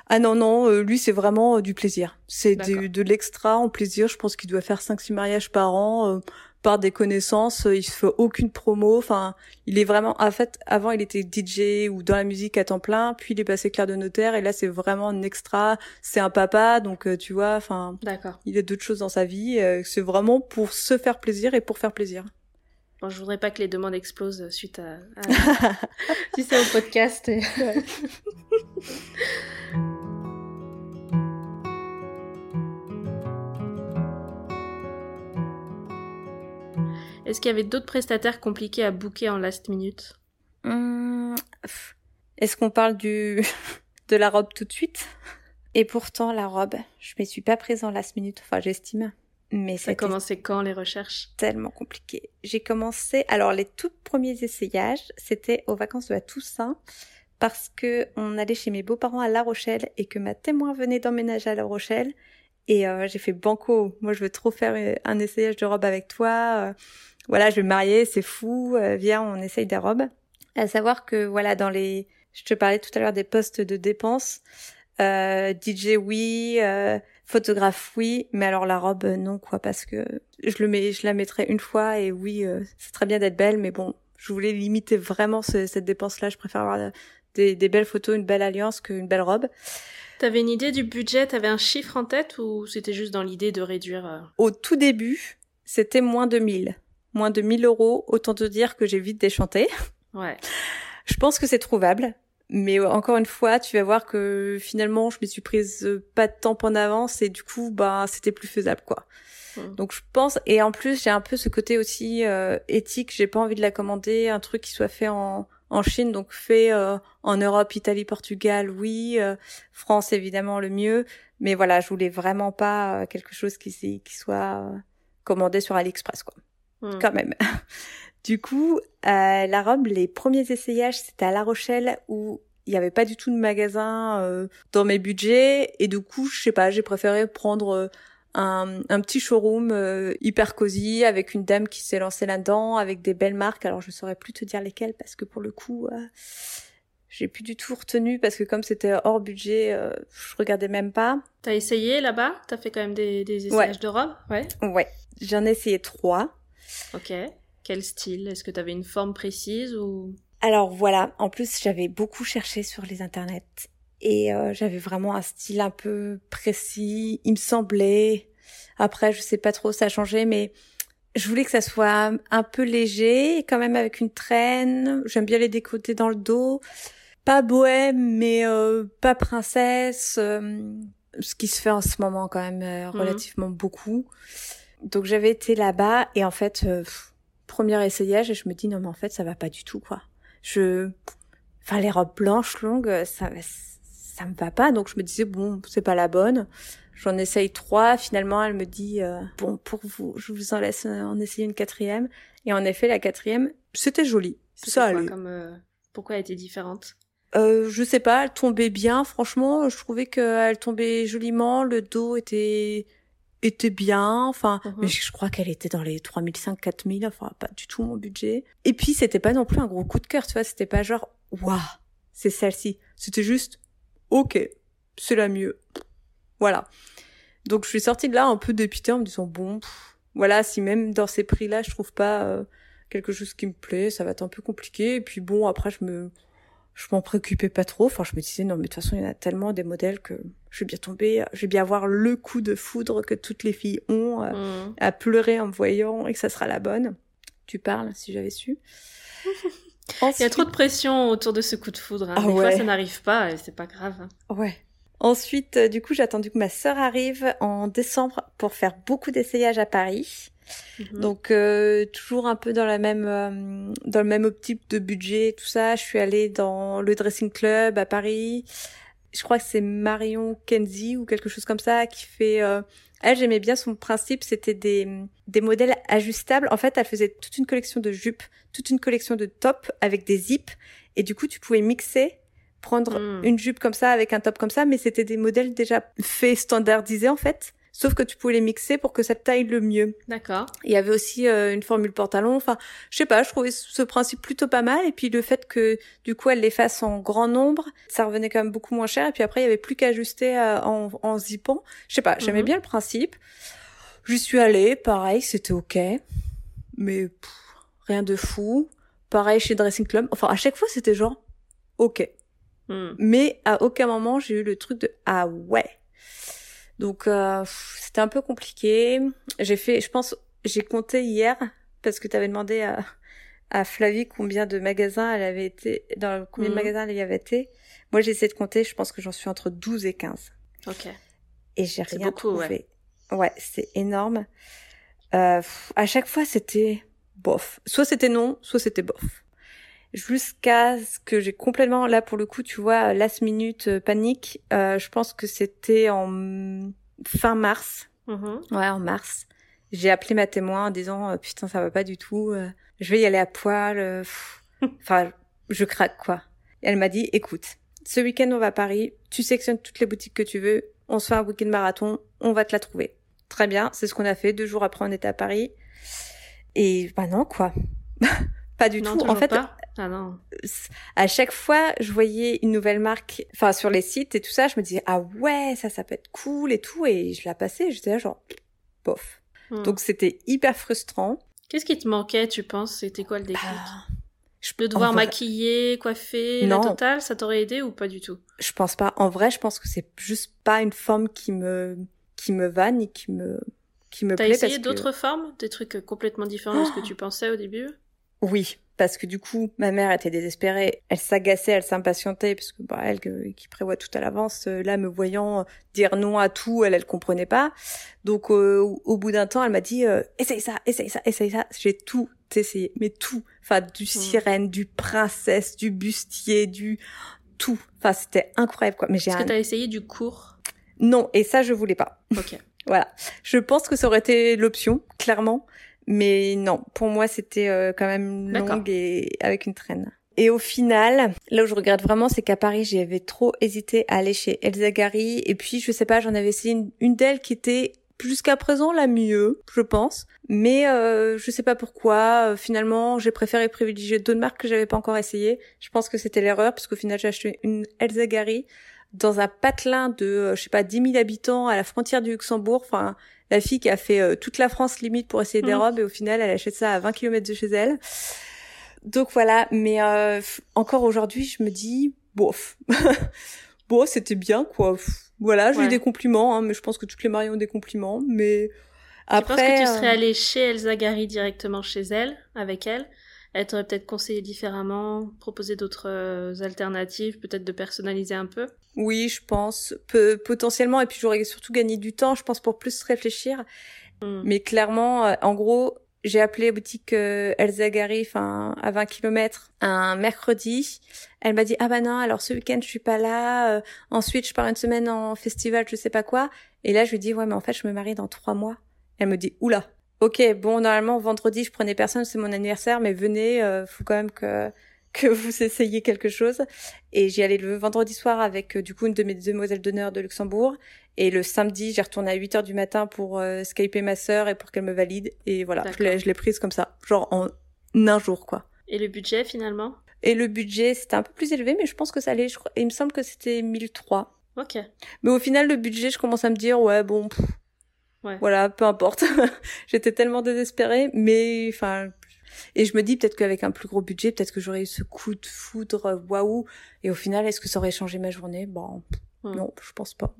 Ah non, non, euh, lui c'est vraiment euh, du plaisir. C'est de, l'extra en plaisir. Je pense qu'il doit faire 5-6 mariages par an, euh, par des connaissances. il se fait aucune promo. Enfin, il est vraiment... En fait, avant il était DJ ou dans la musique à temps plein, puis il est passé clair de notaire, et là c'est vraiment un extra. C'est un papa, donc tu vois, enfin... D'accord. Il a d'autres choses dans sa vie. c'est vraiment pour se faire plaisir et pour faire plaisir. Bon, je voudrais pas que les demandes explosent suite à, si c'est au podcast. Est-ce qu'il y avait d'autres prestataires compliqués à booker en last minute? Hum, Est-ce qu'on parle du de la robe tout de suite? Et pourtant, la robe, je ne suis pas prise en last minute. Enfin, j'estime. Mais ça a commencé quand les recherches? Tellement compliqué. J'ai commencé. Alors les tout premiers essayages, c'était aux vacances de la Toussaint parce que on allait chez mes beaux-parents à La Rochelle et que ma témoin venait d'emménager à La Rochelle et euh, j'ai fait banco. Moi, je veux trop faire euh, un essayage de robe avec toi. Euh, voilà, je vais me marier, c'est fou. viens, on essaye des robes. À savoir que voilà, dans les, je te parlais tout à l'heure des postes de dépenses. DJ oui, Photographe, oui, mais alors la robe, euh, non, quoi, parce que je le mets, je la mettrai une fois et oui, euh, c'est très bien d'être belle, mais bon, je voulais limiter vraiment cette dépense-là. Je préfère avoir des, belles photos, une belle alliance qu'une belle robe. T'avais une idée du budget? T'avais un chiffre en tête ou c'était juste dans l'idée de réduire euh? Au tout début, c'était moins de 1000. Moins de 1000 euros, autant te dire que j'ai vite déchanté. Ouais. Je pense que c'est trouvable. Mais euh, encore une fois, tu vas voir que finalement, je me suis prise euh, pas de temps en avance et du coup, bah, c'était plus faisable, quoi. Donc je pense et en plus j'ai un peu ce côté aussi euh, éthique. J'ai pas envie de la commander un truc qui soit fait en en Chine, donc fait en Europe, Italie, Portugal, oui, France évidemment le mieux. Mais voilà, je voulais vraiment pas quelque chose qui qui soit commandé sur AliExpress, quoi. Quand même. Du coup, euh, la robe, les premiers essayages, c'était à La Rochelle où il n'y avait pas du tout de magasin euh, dans mes budgets et du coup, je sais pas, j'ai préféré prendre euh, un, un, petit showroom euh, hyper cosy avec une dame qui s'est lancée là-dedans avec des belles marques. Alors je saurais plus te dire lesquelles parce que pour le coup, j'ai plus du tout retenu parce que comme c'était hors budget, euh, je regardais même pas. T'as essayé là-bas? T'as fait quand même des, des essayages de robes Ouais. Ouais, j'en ai essayé trois. Ok. Quel style? Est-ce que t'avais une forme précise ou? Alors voilà, en plus j'avais beaucoup cherché sur les internets et euh, j'avais vraiment un style un peu précis, il me semblait. Après, je sais pas trop, ça a changé, mais je voulais que ça soit un peu léger, quand même avec une traîne. J'aime bien les décoter dans le dos. Pas bohème, mais euh, pas princesse. Euh, ce qui se fait en ce moment quand même euh, mhm. relativement beaucoup. Donc j'avais été là-bas et en fait, premier essayage, et je me dis non mais en fait ça va pas du tout quoi. Je, enfin les robes blanches longues, ça, ça me va pas. Donc je me disais bon c'est pas la bonne. J'en essaye trois. Finalement, elle me dit euh, bon pour vous, je vous en laisse euh, en essayer une quatrième. Et en effet, la quatrième, c'était joli. Ça allait. Comme, euh, pourquoi elle était différente? Euh, Je sais pas. Elle tombait bien. Franchement, je trouvais qu'elle tombait joliment. Le dos était était bien. Enfin, mhm. mais je crois qu'elle était dans les 3005, 4000. Enfin, pas du tout mon budget. Et puis, c'était pas non plus un gros coup de cœur. Tu vois, c'était pas genre waouh, c'est celle-ci. C'était juste ok, c'est la mieux. Voilà. Donc je suis sortie de là un peu dépitée en me disant bon, voilà, si même dans ces prix-là, je trouve pas euh, quelque chose qui me plaît, ça va être un peu compliqué. Et puis bon, après je me je m'en préoccupais pas trop. Enfin, je me disais non, mais de toute façon, il y en a tellement des modèles que je vais bien tomber, je vais bien avoir le coup de foudre que toutes les filles ont euh, mmh. à pleurer en me voyant et que ça sera la bonne. Tu parles, si j'avais su. Il y a trop de pression autour de ce coup de foudre. Hein. Ah des fois, ça n'arrive pas et c'est pas grave. Hein. Ouais. Ensuite, euh, du coup, j'ai attendu que ma sœur arrive en décembre pour faire beaucoup d'essayages à Paris. Mhm. Donc euh, toujours un peu dans la même euh, dans le même optique de budget tout ça. Je suis allée dans le dressing club à Paris. Je crois que c'est Marion Kenzie ou quelque chose comme ça qui fait. Elle j'aimais bien son principe. C'était des des modèles ajustables. En fait, elle faisait toute une collection de jupes, toute une collection de tops avec des zips et du coup tu pouvais mixer prendre hmm. une jupe comme ça avec un top comme ça, mais c'était des modèles déjà faits, standardisés en fait. Sauf que tu pouvais les mixer pour que ça taille le mieux. D'accord. Il y avait aussi euh, une formule pantalon. Enfin, je sais pas, je trouvais ce principe plutôt pas mal. Et puis le fait que du coup elle les fasse en grand nombre, ça revenait quand même beaucoup moins cher. Et puis après il y avait plus qu'à ajuster euh, en, en zippant. Je sais pas, j'aimais mhm. bien le principe. J'y suis allée, pareil, c'était ok, mais rien de fou. Pareil chez Dressing Club. Enfin à chaque fois c'était genre ok. Hmm. Mais à aucun moment j'ai eu le truc de ah ouais. Donc euh, c'était un peu compliqué. J'ai fait, je pense, j'ai compté hier parce que tu avais demandé à, à Flavie combien de magasins elle avait été, dans combien de hmm. magasins elle y avait été. Moi j'ai essayé de compter, je pense que j'en suis entre 12 et 15. Ok. Et j'ai rien trouvé. Ouais, ouais c'est énorme. Euh, à chaque fois c'était bof. Soit c'était non, soit c'était bof jusqu'à ce que j'ai complètement là pour le coup tu vois last minute euh, panique. Euh, je pense que c'était en fin mars. Mm-hmm. ouais en mars. J'ai appelé ma témoin en disant euh, putain ça va pas du tout je vais y aller à poil enfin je craque quoi. Et elle m'a dit écoute ce week-end on va à Paris tu sectionnes toutes les boutiques que tu veux on se fait un week-end marathon on va te la trouver. Très bien c'est ce qu'on a fait deux jours après on était à Paris. Et bah non quoi. Pas du tout. En fait ah non. À chaque fois, je voyais une nouvelle marque, enfin sur les sites et tout ça, je me disais ah ouais, ça ça peut être cool et tout et je la passais, j'étais là genre bof. Hmm. Donc c'était hyper frustrant. Qu'est-ce qui te manquait, tu penses? C'était quoi le déclic? ah, Je peux devoir maquiller, coiffer, non. la totale, ça t'aurait aidé ou pas du tout? Je pense pas. En vrai, je pense que c'est juste pas une forme qui me qui me va ni qui me qui me. T'as essayé d'autres formes, des trucs complètement différents de ce que tu pensais au début? Oui, parce que du coup, ma mère était désespérée. Elle s'agaçait, elle s'impatientait, parce que bah, elle qui prévoit tout à l'avance, euh, là, me voyant dire non à tout, elle, elle comprenait pas. Donc, euh, au bout d'un temps, elle m'a dit euh, essaye ça, essaye ça, essaye ça. J'ai tout essayé, mais tout. Enfin, du sirène, du princesse, du bustier, du tout. Enfin, c'était incroyable, quoi. Mais j'ai. Est-ce que t'as essayé du court Non, et ça, je voulais pas. Ok. voilà. Je pense que ça aurait été l'option, clairement. Mais non, pour moi, c'était euh, quand même longue et avec une traîne. Et au final, là où je regrette vraiment, c'est qu'à Paris, j'avais trop hésité à aller chez Elsa Gary. Et puis, je sais pas, j'en avais essayé une, d'elles qui était jusqu'à présent la mieux, je pense. Mais euh, je sais pas pourquoi. finalement, j'ai préféré privilégier d'autres marques que j'avais pas encore essayé. Je pense que c'était l'erreur parce qu'au final, j'ai acheté une Elsa Gary dans un patelin de, je sais pas, 10 000 habitants à la frontière du Luxembourg. Enfin, la fille qui a fait toute la France limite pour essayer des mmh. robes et au final, elle achète ça à 20 km de chez elle. Donc voilà, mais euh, encore aujourd'hui, je me dis, bof, bon, c'était bien, quoi. Voilà, j'ai eu des compliments, hein, mais je pense que toutes les mariées ont des compliments, mais après... Tu penses que tu serais euh, allée chez Elsa Gary directement chez elle, avec elle? Elle t'aurait peut-être conseillé différemment, proposé d'autres euh, alternatives, peut-être de personnaliser un peu? Oui, je pense, potentiellement, et puis j'aurais surtout gagné du temps, je pense, pour plus réfléchir. Hmm. Mais clairement, en gros, j'ai appelé boutique euh, Elsa Gary, enfin à 20 km, un mercredi. Elle m'a dit ah bah non, alors ce week-end je suis pas là. Euh, ensuite je pars une semaine en festival, je sais pas quoi. Et là je lui dis ouais mais en fait je me marie dans trois mois. Elle me dit oula. Ok bon normalement vendredi je prenais personne, c'est mon anniversaire, mais venez, euh, faut quand même que que vous essayiez quelque chose. Et j'y allais le vendredi soir avec euh, du coup une de mes demoiselles d'honneur de Luxembourg. Et le samedi, j'ai retourné à 8 heures du matin pour euh, skyper ma sœur et pour qu'elle me valide. Et voilà, je l'ai prise comme ça, genre en un jour quoi. Et le budget finalement? Et le budget, c'était un peu plus élevé, mais je pense que ça allait. Je il me semble que c'était 1003. Ok. Mais au final, le budget, je commence à me dire, ouais, bon, ouais. voilà, peu importe. J'étais tellement désespérée, mais enfin, et je me dis peut-être qu'avec un plus gros budget, peut-être que j'aurais eu ce coup de foudre, waouh. Et au final, est-ce que ça aurait changé ma journée? Bon, non, je pense pas.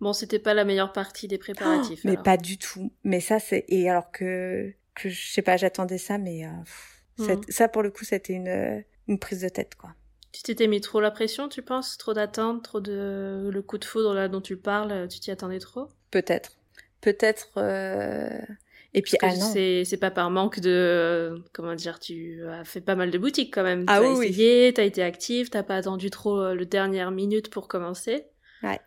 Bon, c'était pas la meilleure partie des préparatifs. mais pas du tout. Mais ça, c'est et alors que que je sais pas, j'attendais ça, mais euh, ça pour le coup, c'était une euh, une prise de tête, quoi. Tu t'étais mis trop la pression, tu penses? Trop d'attente, trop de le coup de foudre là dont tu parles, tu t'y attendais trop? Peut-être. Peut-être. Et puis ah non, c'est pas par manque de comment dire, tu as fait pas mal de boutiques quand même. Ah as oui, essayé, t'as été active, t'as pas attendu trop euh, le dernière minute pour commencer. Ouais.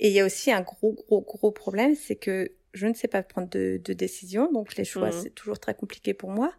Et il y a aussi un gros gros gros problème, c'est que je ne sais pas prendre de, de décision, donc les choix mmh. c'est toujours très compliqué pour moi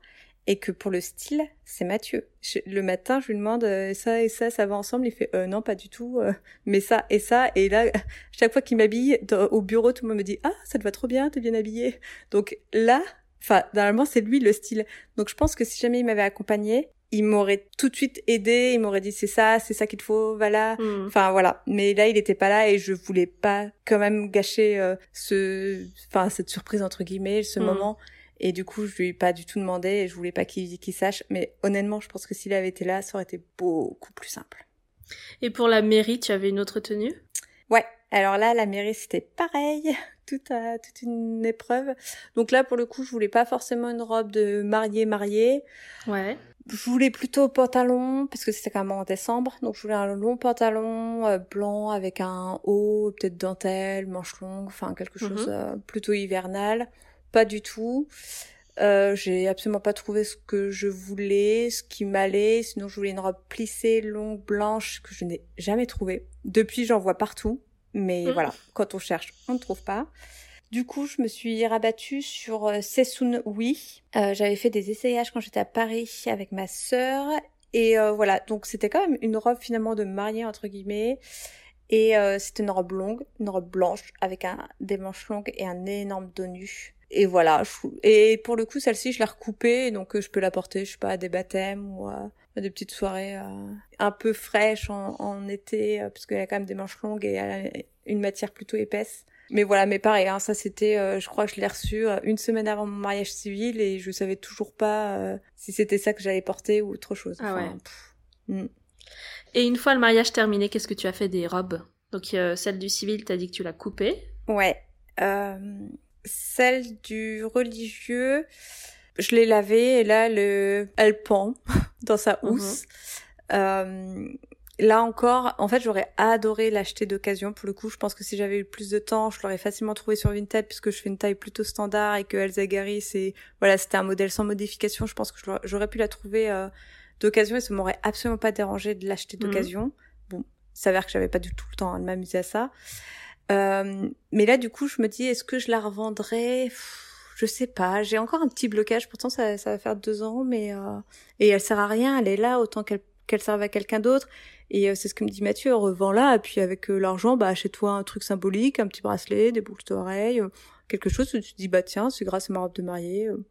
et que pour le style, c'est Mathieu. le matin, je lui demande euh, ça et ça, ça va ensemble? Il fait euh, non, pas du tout, euh, mais ça et ça. Et là, chaque fois qu'il m'habille au bureau, tout le monde me dit ah, ça te va trop bien, t'es bien habillé. Donc là, enfin, normalement, c'est lui le style. Donc je pense que si jamais il m'avait accompagné, il m'aurait tout de suite aidé, il m'aurait dit c'est ça, c'est ça qu'il faut, voilà. Hmm. Enfin voilà. Mais là, il était pas là et je voulais pas quand même gâcher euh, ce, enfin cette surprise entre guillemets, ce hmm. moment. Et du coup, je lui ai pas du tout demandé et je voulais pas qu'il sache. Mais honnêtement, je pense que s'il avait été là, ça aurait été beaucoup plus simple. Et pour la mairie, tu avais une autre tenue? Ouais. Alors là, la mairie, c'était pareil. Toute, euh, toute une épreuve. Donc là, pour le coup, je voulais pas forcément une robe de mariée mariée. Ouais. Je voulais plutôt pantalon, parce que c'était quand même en décembre. Donc je voulais un long pantalon euh, blanc avec un haut, peut-être dentelle, manche longue, enfin quelque mhm. chose euh, plutôt hivernal pas du tout. Euh, j'ai absolument pas trouvé ce que je voulais, ce qui m'allait. Sinon, je voulais une robe plissée, longue, blanche, que je n'ai jamais trouvée. Depuis, j'en vois partout. Mais mmh. voilà, quand on cherche, on ne trouve pas. Du coup, je me suis rabattue sur euh, Sessoun Oui. Euh, j'avais fait des essayages quand j'étais à Paris avec ma sœur. Et euh, voilà, donc c'était quand même une robe finalement de mariée, entre guillemets. Et euh, c'était une robe longue, une robe blanche avec un, des manches longues et un énorme dos nu et voilà. Et pour le coup, celle-ci, je l'ai recoupée, donc euh, je peux la porter, je sais pas, à des baptêmes ou à, des petites soirées euh, un peu fraîches en, en été, euh, parce qu'elle a quand même des manches longues et elle a une matière plutôt épaisse. Mais voilà, mais pareil, hein, ça c'était, je crois que je l'ai reçu une semaine avant mon mariage civil et je savais toujours pas si c'était ça que j'allais porter ou autre chose. Ah ouais. Hmm. Et une fois le mariage terminé, qu'est-ce que tu as fait des robes? Donc celle du civil, t'as dit que tu l'as coupée. Ouais. Celle du religieux, je l'ai lavée et là, le... elle pend dans sa mhm. housse. euh, là encore, en fait, j'aurais adoré l'acheter d'occasion. Pour le coup, je pense que si j'avais eu plus de temps, je l'aurais facilement trouvé sur Vinted puisque je fais une taille plutôt standard et que Elsa Gary, c'est voilà, c'était un modèle sans modification. Je pense que j'aurais pu la trouver euh, d'occasion et ça m'aurait absolument pas dérangé de l'acheter mhm. d'occasion. Bon, il s'avère que j'avais pas du tout le temps de m'amuser à ça. Euh, mais là, du coup, je me dis, est-ce que je la revendrai? Je sais pas. J'ai encore un petit blocage. Pourtant, ça, ça va faire deux ans, mais euh... et elle sert à rien. Elle est là autant qu'elle qu'elle serve à quelqu'un d'autre. Et euh, c'est ce que me dit Mathieu, revends-la, et puis avec euh, l'argent, bah achète-toi un truc symbolique, un petit bracelet, des boucles d'oreilles, quelque chose où tu te dis bah tiens c'est grâce à ma robe de mariée euh.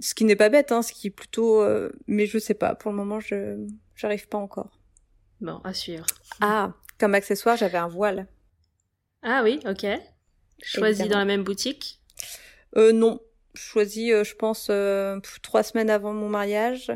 ce qui n'est pas bête hein ce qui est plutôt euh, mais je sais pas pour le moment je j'arrive pas encore Bon, à suivre. ah comme accessoire j'avais un voile Ah oui, ok. Choisi Évidemment. dans la même boutique? euh, non choisi euh, je pense euh, trois semaines avant mon mariage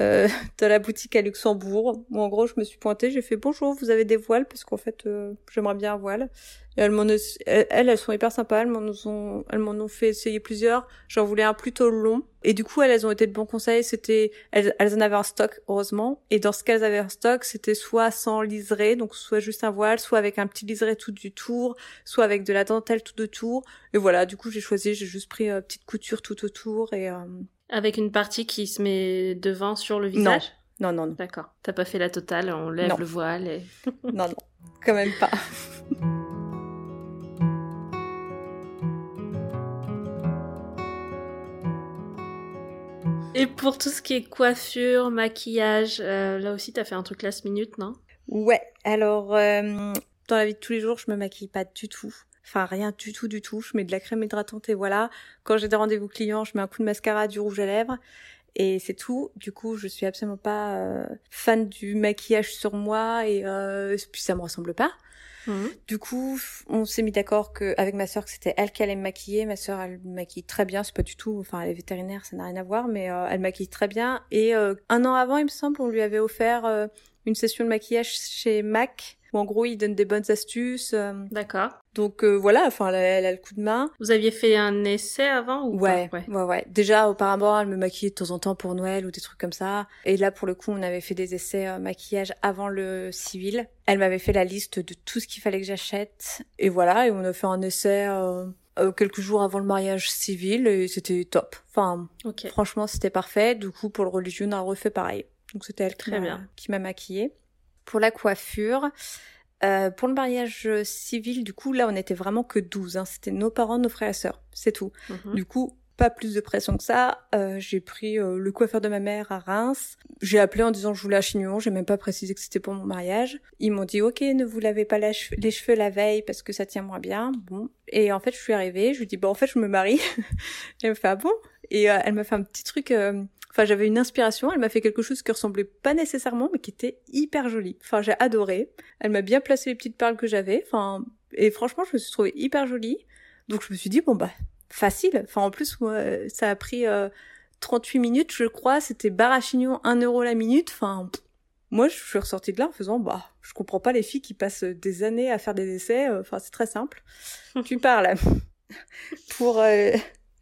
euh, dans la boutique à Luxembourg. Où en gros je me suis pointée j'ai fait bonjour vous avez des voiles? Parce qu'en fait euh, j'aimerais bien un voile. Elles m'en elles, elles sont hyper sympas elles m'en ont elles m'en ont fait essayer plusieurs. J'en voulais un plutôt long. Et du coup elles, elles ont été de bons conseils. C'était elles, elles en avaient un stock heureusement. Et dans ce qu'elles avaient en stock c'était soit sans liseré donc soit juste un voile soit avec un petit liseré tout du tour soit avec de la dentelle tout autour et voilà du coup j'ai choisi j'ai juste pris euh, petite couture tout autour et euh, Avec une partie qui se met devant sur le visage? Non. Non non D'accord. T'as pas fait la totale, on lève Non. le voile et... non non. Quand même pas. Et pour tout ce qui est coiffure, maquillage, euh, là aussi t'as fait un truc last minute, non? Ouais, alors euh, dans la vie de tous les jours, je me maquille pas du tout. Enfin, rien du tout, du tout. Je mets de la crème hydratante et voilà. Quand j'ai des rendez-vous clients, je mets un coup de mascara, du rouge à lèvres et c'est tout. Du coup, je suis absolument pas euh, fan du maquillage sur moi et euh, puis ça me ressemble pas. Mhm. Du coup, on s'est mis d'accord que avec ma sœur que c'était elle qui allait me maquiller. Ma sœur, elle me maquille très bien. C'est pas du tout, enfin, elle est vétérinaire, ça n'a rien à voir, mais euh, elle maquille très bien. Et euh, un an avant, il me semble, on lui avait offert euh, une session de maquillage chez Mac. Où en gros, il donne des bonnes astuces. euh, D'accord. donc euh, voilà, enfin, elle, a- elle a le coup de main. Vous aviez fait un essai avant ou Ouais, pas? Ouais, ouais, Déjà, auparavant, elle me maquillait de temps en temps pour Noël ou des trucs comme ça. Et là, pour le coup, on avait fait des essais euh, maquillage avant le civil. Elle m'avait fait la liste de tout ce qu'il fallait que j'achète. Et voilà, et on a fait un essai euh, euh, quelques jours avant le mariage civil et c'était top. Enfin, franchement, c'était parfait. Du coup, pour le religieux, on a refait pareil. Donc c'était elle qui Très m'a- bien. qui m'a maquillée. Pour la coiffure, euh, pour le mariage civil, du coup, là, on était vraiment que 12. Hein. C'était nos parents, nos frères et sœurs. C'est tout. Mhm. Du coup, pas plus de pression que ça. Euh, j'ai pris euh, le coiffeur de ma mère à Reims. J'ai appelé en disant que je voulais un chignon. J'ai même pas précisé que c'était pour mon mariage. Ils m'ont dit ok, ne vous lavez pas la che- les cheveux la veille parce que ça tient moins bien. Bon. Et en fait, je suis arrivée. Je lui dis bah en fait, je me marie. elle me fait ah bon? Et euh, elle m'a fait un petit truc. euh, Enfin, j'avais une inspiration. Elle m'a fait quelque chose qui ressemblait pas nécessairement, mais qui était hyper joli. Enfin, j'ai adoré. Elle m'a bien placé les petites perles que j'avais. Enfin, et franchement, je me suis trouvée hyper jolie. Donc, je me suis dit bon bah facile. Enfin, en plus, moi, euh, ça a pris euh, 38 minutes, je crois. C'était bar à chignon, 1 euro la minute. Enfin, pff, moi, je suis ressortie de là en faisant, bah, je comprends pas les filles qui passent des années à faire des essais. Euh, Enfin, c'est très simple. tu parles. Pour euh,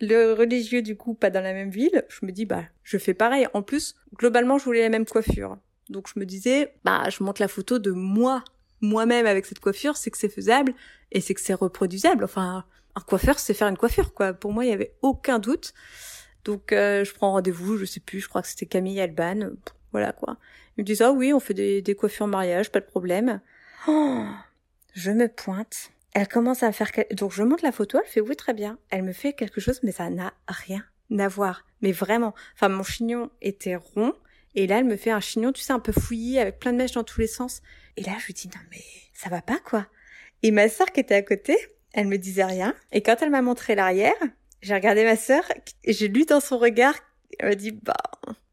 le religieux, du coup, pas dans la même ville, je me dis, bah, je fais pareil. En plus, globalement, je voulais la même coiffure. Donc, je me disais, bah, je monte la photo de moi, moi-même avec cette coiffure, c'est que c'est faisable et c'est que c'est reproduisable. Enfin, un coiffeur, c'est faire une coiffure, quoi. Pour moi, il y avait aucun doute. Donc, euh, je prends rendez-vous, je sais plus, je crois que c'était Camille Alban. Voilà, quoi. Ils me disent, ah oui, on fait des, des coiffures mariage, pas de problème. Oh, je me pointe. Elle commence à faire... quel- Donc, je monte la photo, elle fait, oui, très bien. Elle me fait quelque chose, mais ça n'a rien à voir. Mais vraiment. Enfin, mon chignon était rond. Et là, elle me fait un chignon, tu sais, un peu fouillé, avec plein de mèches dans tous les sens. Et là, je lui dis, non, mais ça va pas, quoi. Et ma sœur qui était à côté, elle me disait rien. Et quand elle m'a montré l'arrière, j'ai regardé ma sœur et j'ai lu dans son regard, elle m'a dit, bah,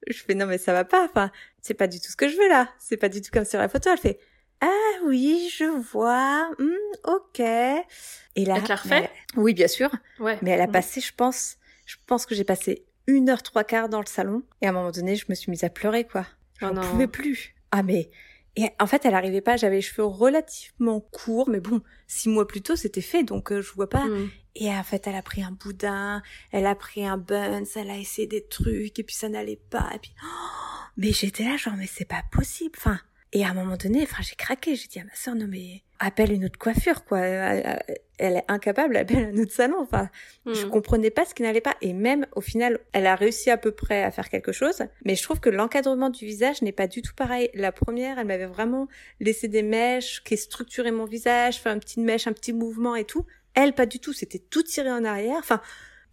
je fais, non, mais ça va pas. Enfin, c'est pas du tout ce que je veux, là. C'est pas du tout comme sur la photo. Elle fait, ah oui, je vois, Hmm, ok. Et là, Elle refait oui, bien sûr. Ouais. Mais elle a passé, je pense, je pense que j'ai passé une heure trois quarts dans le salon. Et à un moment donné, je me suis mise à pleurer, quoi. Oh J'en non. pouvais plus. Ah, mais, et en fait, elle arrivait pas, j'avais les cheveux relativement courts, mais bon, six mois plus tôt, c'était fait, donc euh, je vois pas. Mhm. Et en fait, elle a pris un boudin, elle a pris un buns, elle a essayé des trucs, et puis ça n'allait pas, et puis, oh, mais j'étais là, genre, mais c'est pas possible, enfin. Et à un moment donné, enfin, j'ai craqué, j'ai dit à ma sœur, non, mais, appelle une autre coiffure, quoi. Elle, elle est incapable, appelle un autre salon, enfin. Je Mhm. comprenais pas ce qui n'allait pas. Et même, au final, elle a réussi à peu près à faire quelque chose. Mais je trouve que l'encadrement du visage n'est pas du tout pareil. La première, elle m'avait vraiment laissé des mèches, qui structuraient mon visage, fait un petit mèche, un petit mouvement et tout. Elle, pas du tout. C'était tout tiré en arrière. Enfin,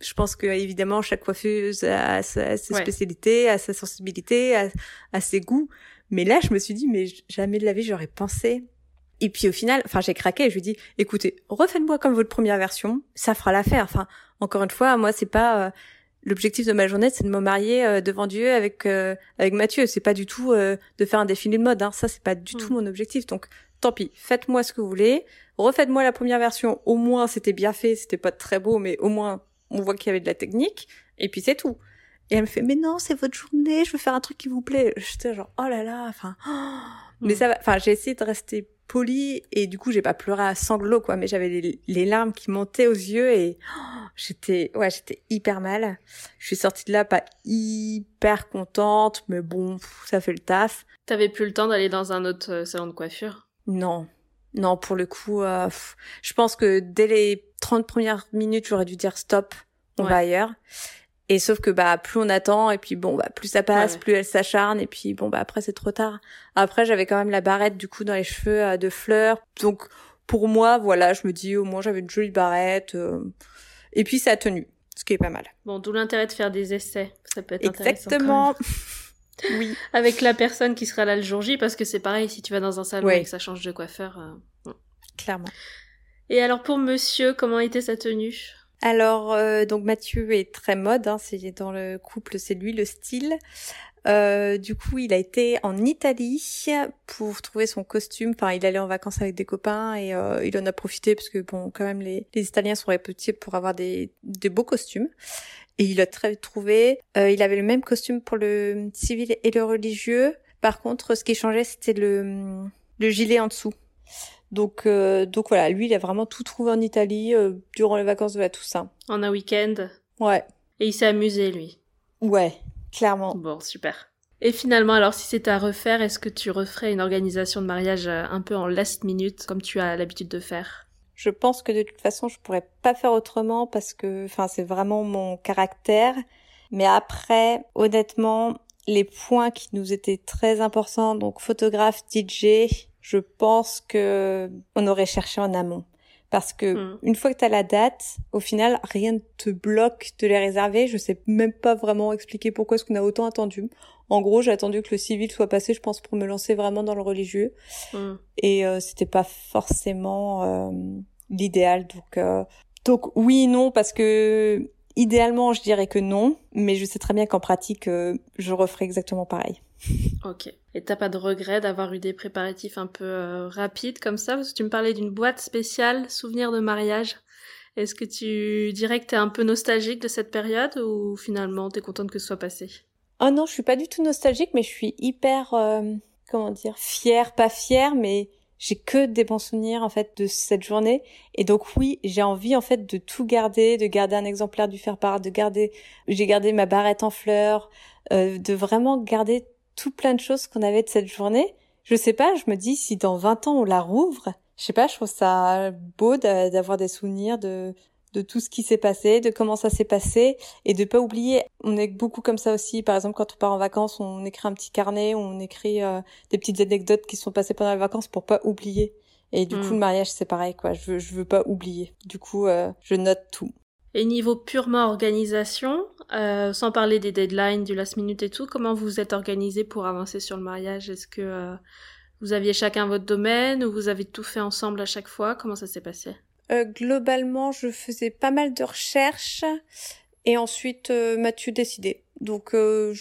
je pense que, évidemment, chaque coiffeuse a sa, ses Ouais. spécialités, a sa sensibilité, a, a ses goûts. Mais là, je me suis dit, mais jamais de la vie, j'aurais pensé Et puis au final, enfin j'ai craqué, je lui ai dit, écoutez, refaites-moi comme votre première version, ça fera l'affaire. Enfin, encore une fois, moi c'est pas euh, l'objectif de ma journée, c'est de me marier euh, devant Dieu avec euh, avec Mathieu. C'est pas du tout de faire un défilé de mode. Hein. Ça c'est pas du tout mm. mon objectif. Donc tant pis, faites-moi ce que vous voulez, refaites-moi la première version. Au moins c'était bien fait, c'était pas très beau, mais au moins on voit qu'il y avait de la technique. Et puis c'est tout. Et elle me fait, mais non, c'est votre journée, je veux faire un truc qui vous plaît. J'étais genre, oh là là, enfin, mais mm. ça va, enfin, j'ai essayé de rester poli et du coup, j'ai pas pleuré à sanglots, quoi, mais j'avais les, larmes qui montaient aux yeux et j'étais, ouais, j'étais hyper mal. Je suis sortie de là pas hyper contente, mais bon, ça fait le taf. T'avais plus le temps d'aller dans un autre euh, salon de coiffure? Non. Non, pour le coup, euh, je pense que dès les 30 premières minutes, j'aurais dû dire stop, on va ailleurs. Et sauf que bah plus on attend et puis bon bah plus ça passe, plus elle s'acharne et puis bon bah après c'est trop tard. Après j'avais quand même la barrette du coup dans les cheveux euh, de fleurs. Donc pour moi voilà, je me dis au moins j'avais une jolie barrette euh, et puis ça a tenu, ce qui est pas mal. Bon, d'où l'intérêt de faire des essais, ça peut être Exactement. oui. Avec la personne qui sera là le jour J parce que c'est pareil si tu vas dans un salon et que ça change de coiffeur. Euh, Clairement. Et alors pour monsieur, comment était sa tenue? Alors, euh, donc Mathieu est très mode, hein, c'est dans le couple, c'est lui le style. Euh, du coup, il a été en Italie pour trouver son costume. Enfin, il allait en vacances avec des copains et euh, il en a profité parce que bon, quand même, les, Italiens sont réputés pour avoir des, beaux costumes. Et il a très trouvé. il avait le même costume pour le civil et le religieux. Par contre, ce qui changeait, c'était le, le gilet en dessous. Donc, euh, donc voilà, lui, il a vraiment tout trouvé en Italie euh, durant les vacances de la Toussaint. En un week-end Ouais. Et il s'est amusé, lui Ouais, clairement. Bon, super. Et finalement, alors, si c'était à refaire, est-ce que tu referais une organisation de mariage euh, un peu en last minute, comme tu as l'habitude de faire? Je pense que de toute façon, je pourrais pas faire autrement parce que, enfin, c'est vraiment mon caractère. Mais après, honnêtement, les points qui nous étaient très importants, donc photographe, DJ, je pense que on aurait cherché en amont. Parce que hmm. une fois que tu as la date, au final, rien ne te bloque de les réserver. Je sais même pas vraiment expliquer pourquoi est-ce qu'on a autant attendu. En gros, j'ai attendu que le civil soit passé, je pense, pour me lancer vraiment dans le religieux. Hmm. Et euh, c'était pas forcément euh, l'idéal. Donc, euh, donc oui, non, parce que idéalement, je dirais que non, mais je sais très bien qu'en pratique, je referai exactement pareil. Ok. Et t'as pas de regret d'avoir eu des préparatifs un peu euh, rapides comme ça? Parce que tu me parlais d'une boîte spéciale, souvenir de mariage. Est-ce que tu dirais que t'es un peu nostalgique de cette période ou finalement t'es contente que ce soit passé? Oh non, je suis pas du tout nostalgique, mais je suis hyper, euh, comment dire, fière, pas fière, mais j'ai que des bons souvenirs en fait de cette journée et donc oui j'ai envie en fait de tout garder de garder un exemplaire du faire part de garder j'ai gardé ma barrette en fleurs euh, de vraiment garder tout plein de choses qu'on avait de cette journée. Je sais pas, je me dis si dans 20 ans on la rouvre, je sais pas, je trouve ça beau d'avoir des souvenirs de de tout ce qui s'est passé, de comment ça s'est passé et de pas oublier. On est beaucoup comme ça aussi. Par exemple, quand on part en vacances, on écrit un petit carnet, on écrit euh, des petites anecdotes qui sont passées pendant les vacances pour pas oublier. Et du coup, mm. le mariage, c'est pareil, quoi. Je veux, je veux pas oublier. Du coup, euh, je note tout. Et niveau purement organisation, euh, sans parler des deadlines, du last minute et tout, comment vous êtes organisé pour avancer sur le mariage? Est-ce que euh, vous aviez chacun votre domaine ou vous avez tout fait ensemble à chaque fois? Comment ça s'est passé? Euh, Globalement, je faisais pas mal de recherches et ensuite Mathieu décidait. Donc je,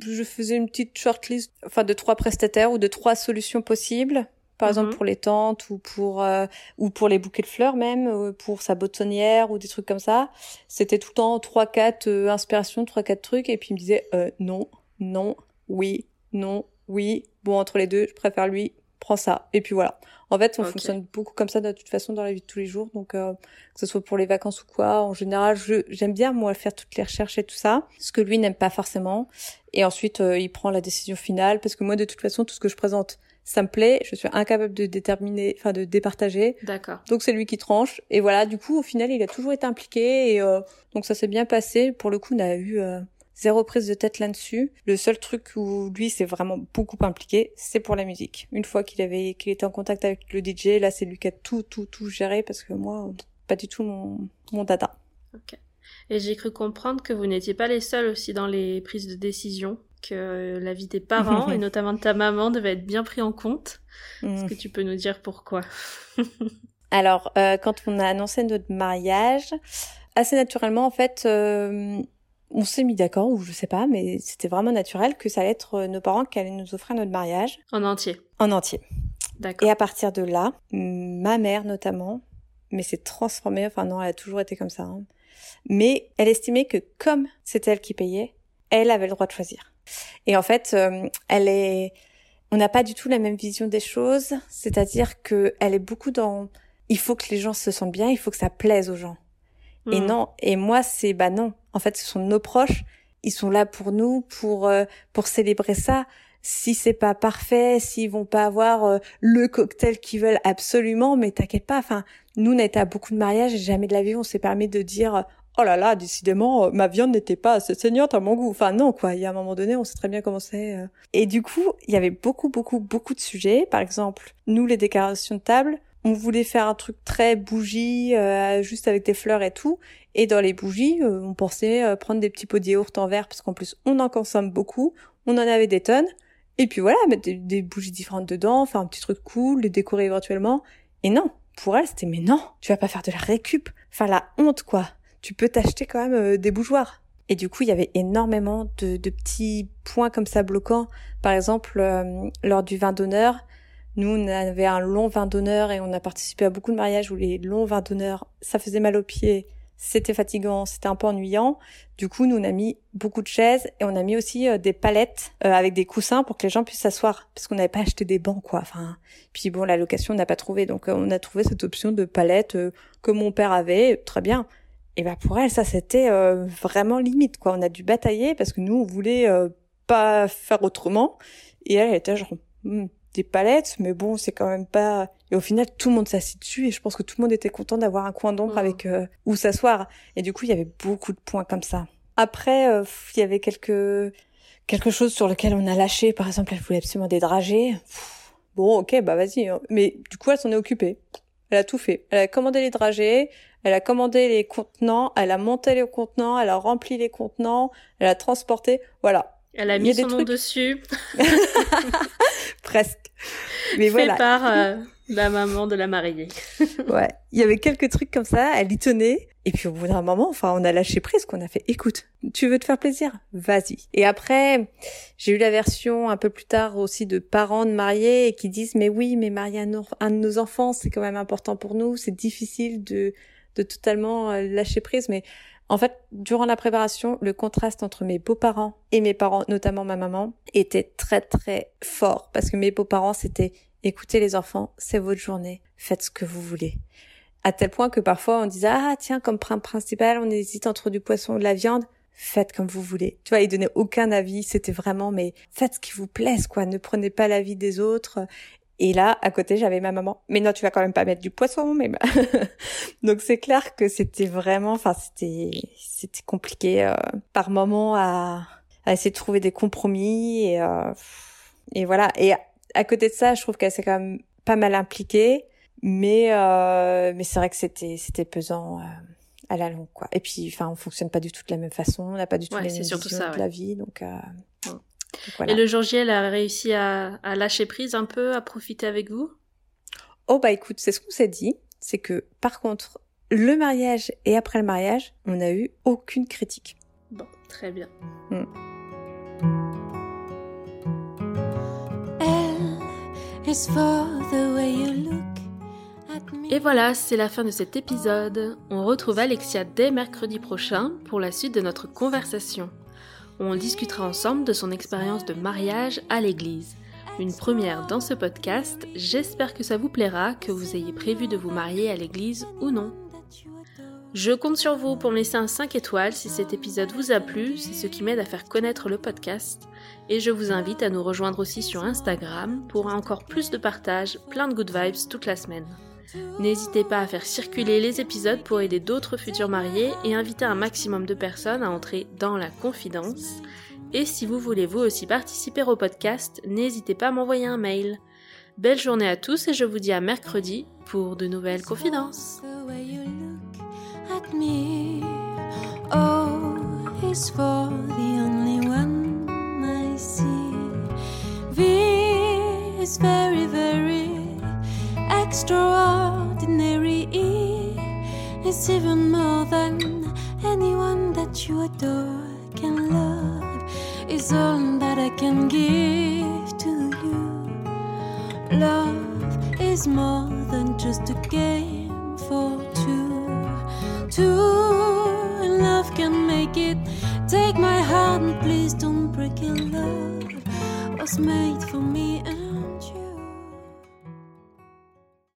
je, faisais une petite shortlist, enfin de trois prestataires ou de trois solutions possibles par exemple mhm. pour les tentes ou pour euh, ou pour les bouquets de fleurs même euh, pour sa boutonnière ou des trucs comme ça. C'était tout le temps trois quatre euh, inspirations trois quatre trucs. Et puis il me disait non non oui non oui. Bon entre les deux je préfère lui prends ça. Et puis voilà. En fait on fonctionne beaucoup comme ça de toute façon dans la vie de tous les jours. Donc que ce soit pour les vacances ou quoi en général je j'aime bien moi faire toutes les recherches et tout ça ce que lui n'aime pas forcément. Et ensuite il prend la décision finale parce que moi de toute façon tout ce que je présente ça me plaît, je suis incapable de déterminer, enfin de départager. D'accord. Donc c'est lui qui tranche. Et voilà, du coup, au final, il a toujours été impliqué et euh, donc ça s'est bien passé. Pour le coup, on a eu euh, zéro prise de tête là-dessus. Le seul truc où lui s'est vraiment beaucoup impliqué, c'est pour la musique. Une fois qu'il avait, qu'il était en contact avec le DJ, là, c'est lui qui a tout, tout, tout géré parce que moi, pas du tout mon, mon data. Ok. Et j'ai cru comprendre que vous n'étiez pas les seuls aussi dans les prises de décision que la vie des parents et notamment de ta maman devait être bien pris en compte. Est-ce mm. que tu peux nous dire pourquoi? Alors, euh, quand on a annoncé notre mariage, assez naturellement, en fait, euh, on s'est mis d'accord, ou je sais pas, mais c'était vraiment naturel que ça allait être euh, nos parents qui allaient nous offrir notre mariage. En entier. En entier. D'accord. Et à partir de là, ma mère notamment, mais c'est transformé, enfin non, elle a toujours été comme ça, hein, mais elle estimait que comme c'était elle qui payait, elle avait le droit de choisir. Et en fait, elle est, on n'a pas du tout la même vision des choses, c'est-à-dire que elle est beaucoup dans il faut que les gens se sentent bien, il faut que ça plaise aux gens. Et hmm. non, et moi c'est bah non, en fait ce sont nos proches, ils sont là pour nous pour euh, pour célébrer ça. Si c'est pas parfait, s'ils vont pas avoir euh, le cocktail qu'ils veulent absolument, mais t'inquiète pas, enfin nous on a été à beaucoup de mariages et jamais de la vie on s'est permis de dire oh là là, décidément, euh, ma viande n'était pas assez saignante à mon goût. Enfin non, quoi. Il y a un moment donné, on sait très bien comment c'est. Euh. Et du coup, il y avait beaucoup, beaucoup, beaucoup de sujets. Par exemple, nous, les décorations de table, on voulait faire un truc très bougie, euh, juste avec des fleurs et tout. Et dans les bougies, on pensait prendre des petits pots de yaourt en verre, parce qu'en plus, on en consomme beaucoup. On en avait des tonnes. Et puis voilà, mettre des, des bougies différentes dedans, faire un petit truc cool, les décorer éventuellement. Et non, pour elle, c'était mais non, tu vas pas faire de la récup. Enfin, la honte, quoi tu peux t'acheter quand même euh, des bougeoirs. Et du coup, il y avait énormément de, petits points comme ça bloquants. Par exemple, euh, lors du vin d'honneur, nous, on avait un long vin d'honneur et on a participé à beaucoup de mariages où les longs vins d'honneur, ça faisait mal aux pieds, c'était fatigant, c'était un peu ennuyant. Du coup, nous, on a mis beaucoup de chaises et on a mis aussi euh, des palettes avec des coussins pour que les gens puissent s'asseoir, parce qu'on n'avait pas acheté des bancs, quoi. Enfin, puis bon, la location, on n'a pas trouvé, donc on a trouvé cette option de palettes que mon père avait, très bien et ben pour elle ça c'était euh, vraiment limite quoi. On a dû batailler parce que nous on voulait euh, pas faire autrement. Et elle, elle était genre hmm, des palettes mais bon c'est quand même pas et au final tout le monde s'assit dessus et je pense que tout le monde était content d'avoir un coin d'ombre avec euh, où s'asseoir. Et du coup il y avait beaucoup de points comme ça. Après il y avait quelques quelque chose sur lequel on a lâché. Par exemple elle voulait absolument des dragées bon ok bah vas-y hein. mais du coup elle s'en est occupée. Elle a tout fait. Elle a commandé les dragées, elle a commandé les contenants, elle a monté les contenants, elle a rempli les contenants, elle a transporté, voilà. Elle a mis son nom dessus. Presque. Mais Fait par euh, la maman de la mariée. ouais. Il y avait quelques trucs comme ça, elle y tenait. Et puis au bout d'un moment, enfin, on a lâché prise, qu'on a fait, écoute, tu veux te faire plaisir? Vas-y. Et après, j'ai eu la version un peu plus tard aussi de parents de mariés qui disent, mais oui, mais marier un, de nos enfants, c'est quand même important pour nous, c'est difficile de, de totalement euh, lâcher prise, mais en fait, durant la préparation, le contraste entre mes beaux-parents et mes parents, notamment ma maman, était très très fort parce que mes beaux-parents, c'était écoutez les enfants, c'est votre journée, faites ce que vous voulez. À tel point que parfois on disait ah tiens comme principal on hésite entre du poisson ou de la viande, faites comme vous voulez. Tu vois, ils donnaient aucun avis, c'était vraiment mais faites ce qui vous plaise quoi, ne prenez pas l'avis des autres et là, à côté, j'avais ma maman. Mais non, tu vas quand même pas mettre du poisson, mais donc c'est clair que c'était vraiment, enfin c'était c'était compliqué euh, par moment à, à essayer de trouver des compromis et euh, et voilà. Et à, côté de ça, je trouve qu'elle s'est quand même pas mal impliquée, mais euh, mais c'est vrai que c'était c'était pesant. Euh, à la longue quoi et puis enfin on fonctionne pas du tout de la même façon on n'a pas du tout la même vision de la vie donc et le jour J, elle a réussi à, lâcher prise un peu, à profiter avec vous? Oh bah écoute, c'est ce qu'on s'est dit. C'est que par contre, le mariage et après le mariage, on n'a eu aucune critique. Bon, très bien. Mm. Et voilà, c'est la fin de cet épisode. On retrouve Alexia dès mercredi prochain pour la suite de notre conversation. On discutera ensemble de son expérience de mariage à l'église. Une première dans ce podcast, j'espère que ça vous plaira, que vous ayez prévu de vous marier à l'église ou non. Je compte sur vous pour me laisser un 5 étoiles si cet épisode vous a plu, c'est ce qui m'aide à faire connaître le podcast. Et je vous invite à nous rejoindre aussi sur Instagram pour encore plus de partage, plein de good vibes toute la semaine. N'hésitez pas à faire circuler les épisodes pour aider d'autres futurs mariés et inviter un maximum de personnes à entrer dans la confidence. Et si vous voulez vous aussi participer au podcast, n'hésitez pas à m'envoyer un mail. Belle journée à tous et je vous dis à mercredi pour de nouvelles confidences. Extraordinary. It's even more than anyone that you adore can love. Is all that I can give to you. Love is more than just a game for two. Two, and love can make it. Take my heart and please don't break it. Love was made for me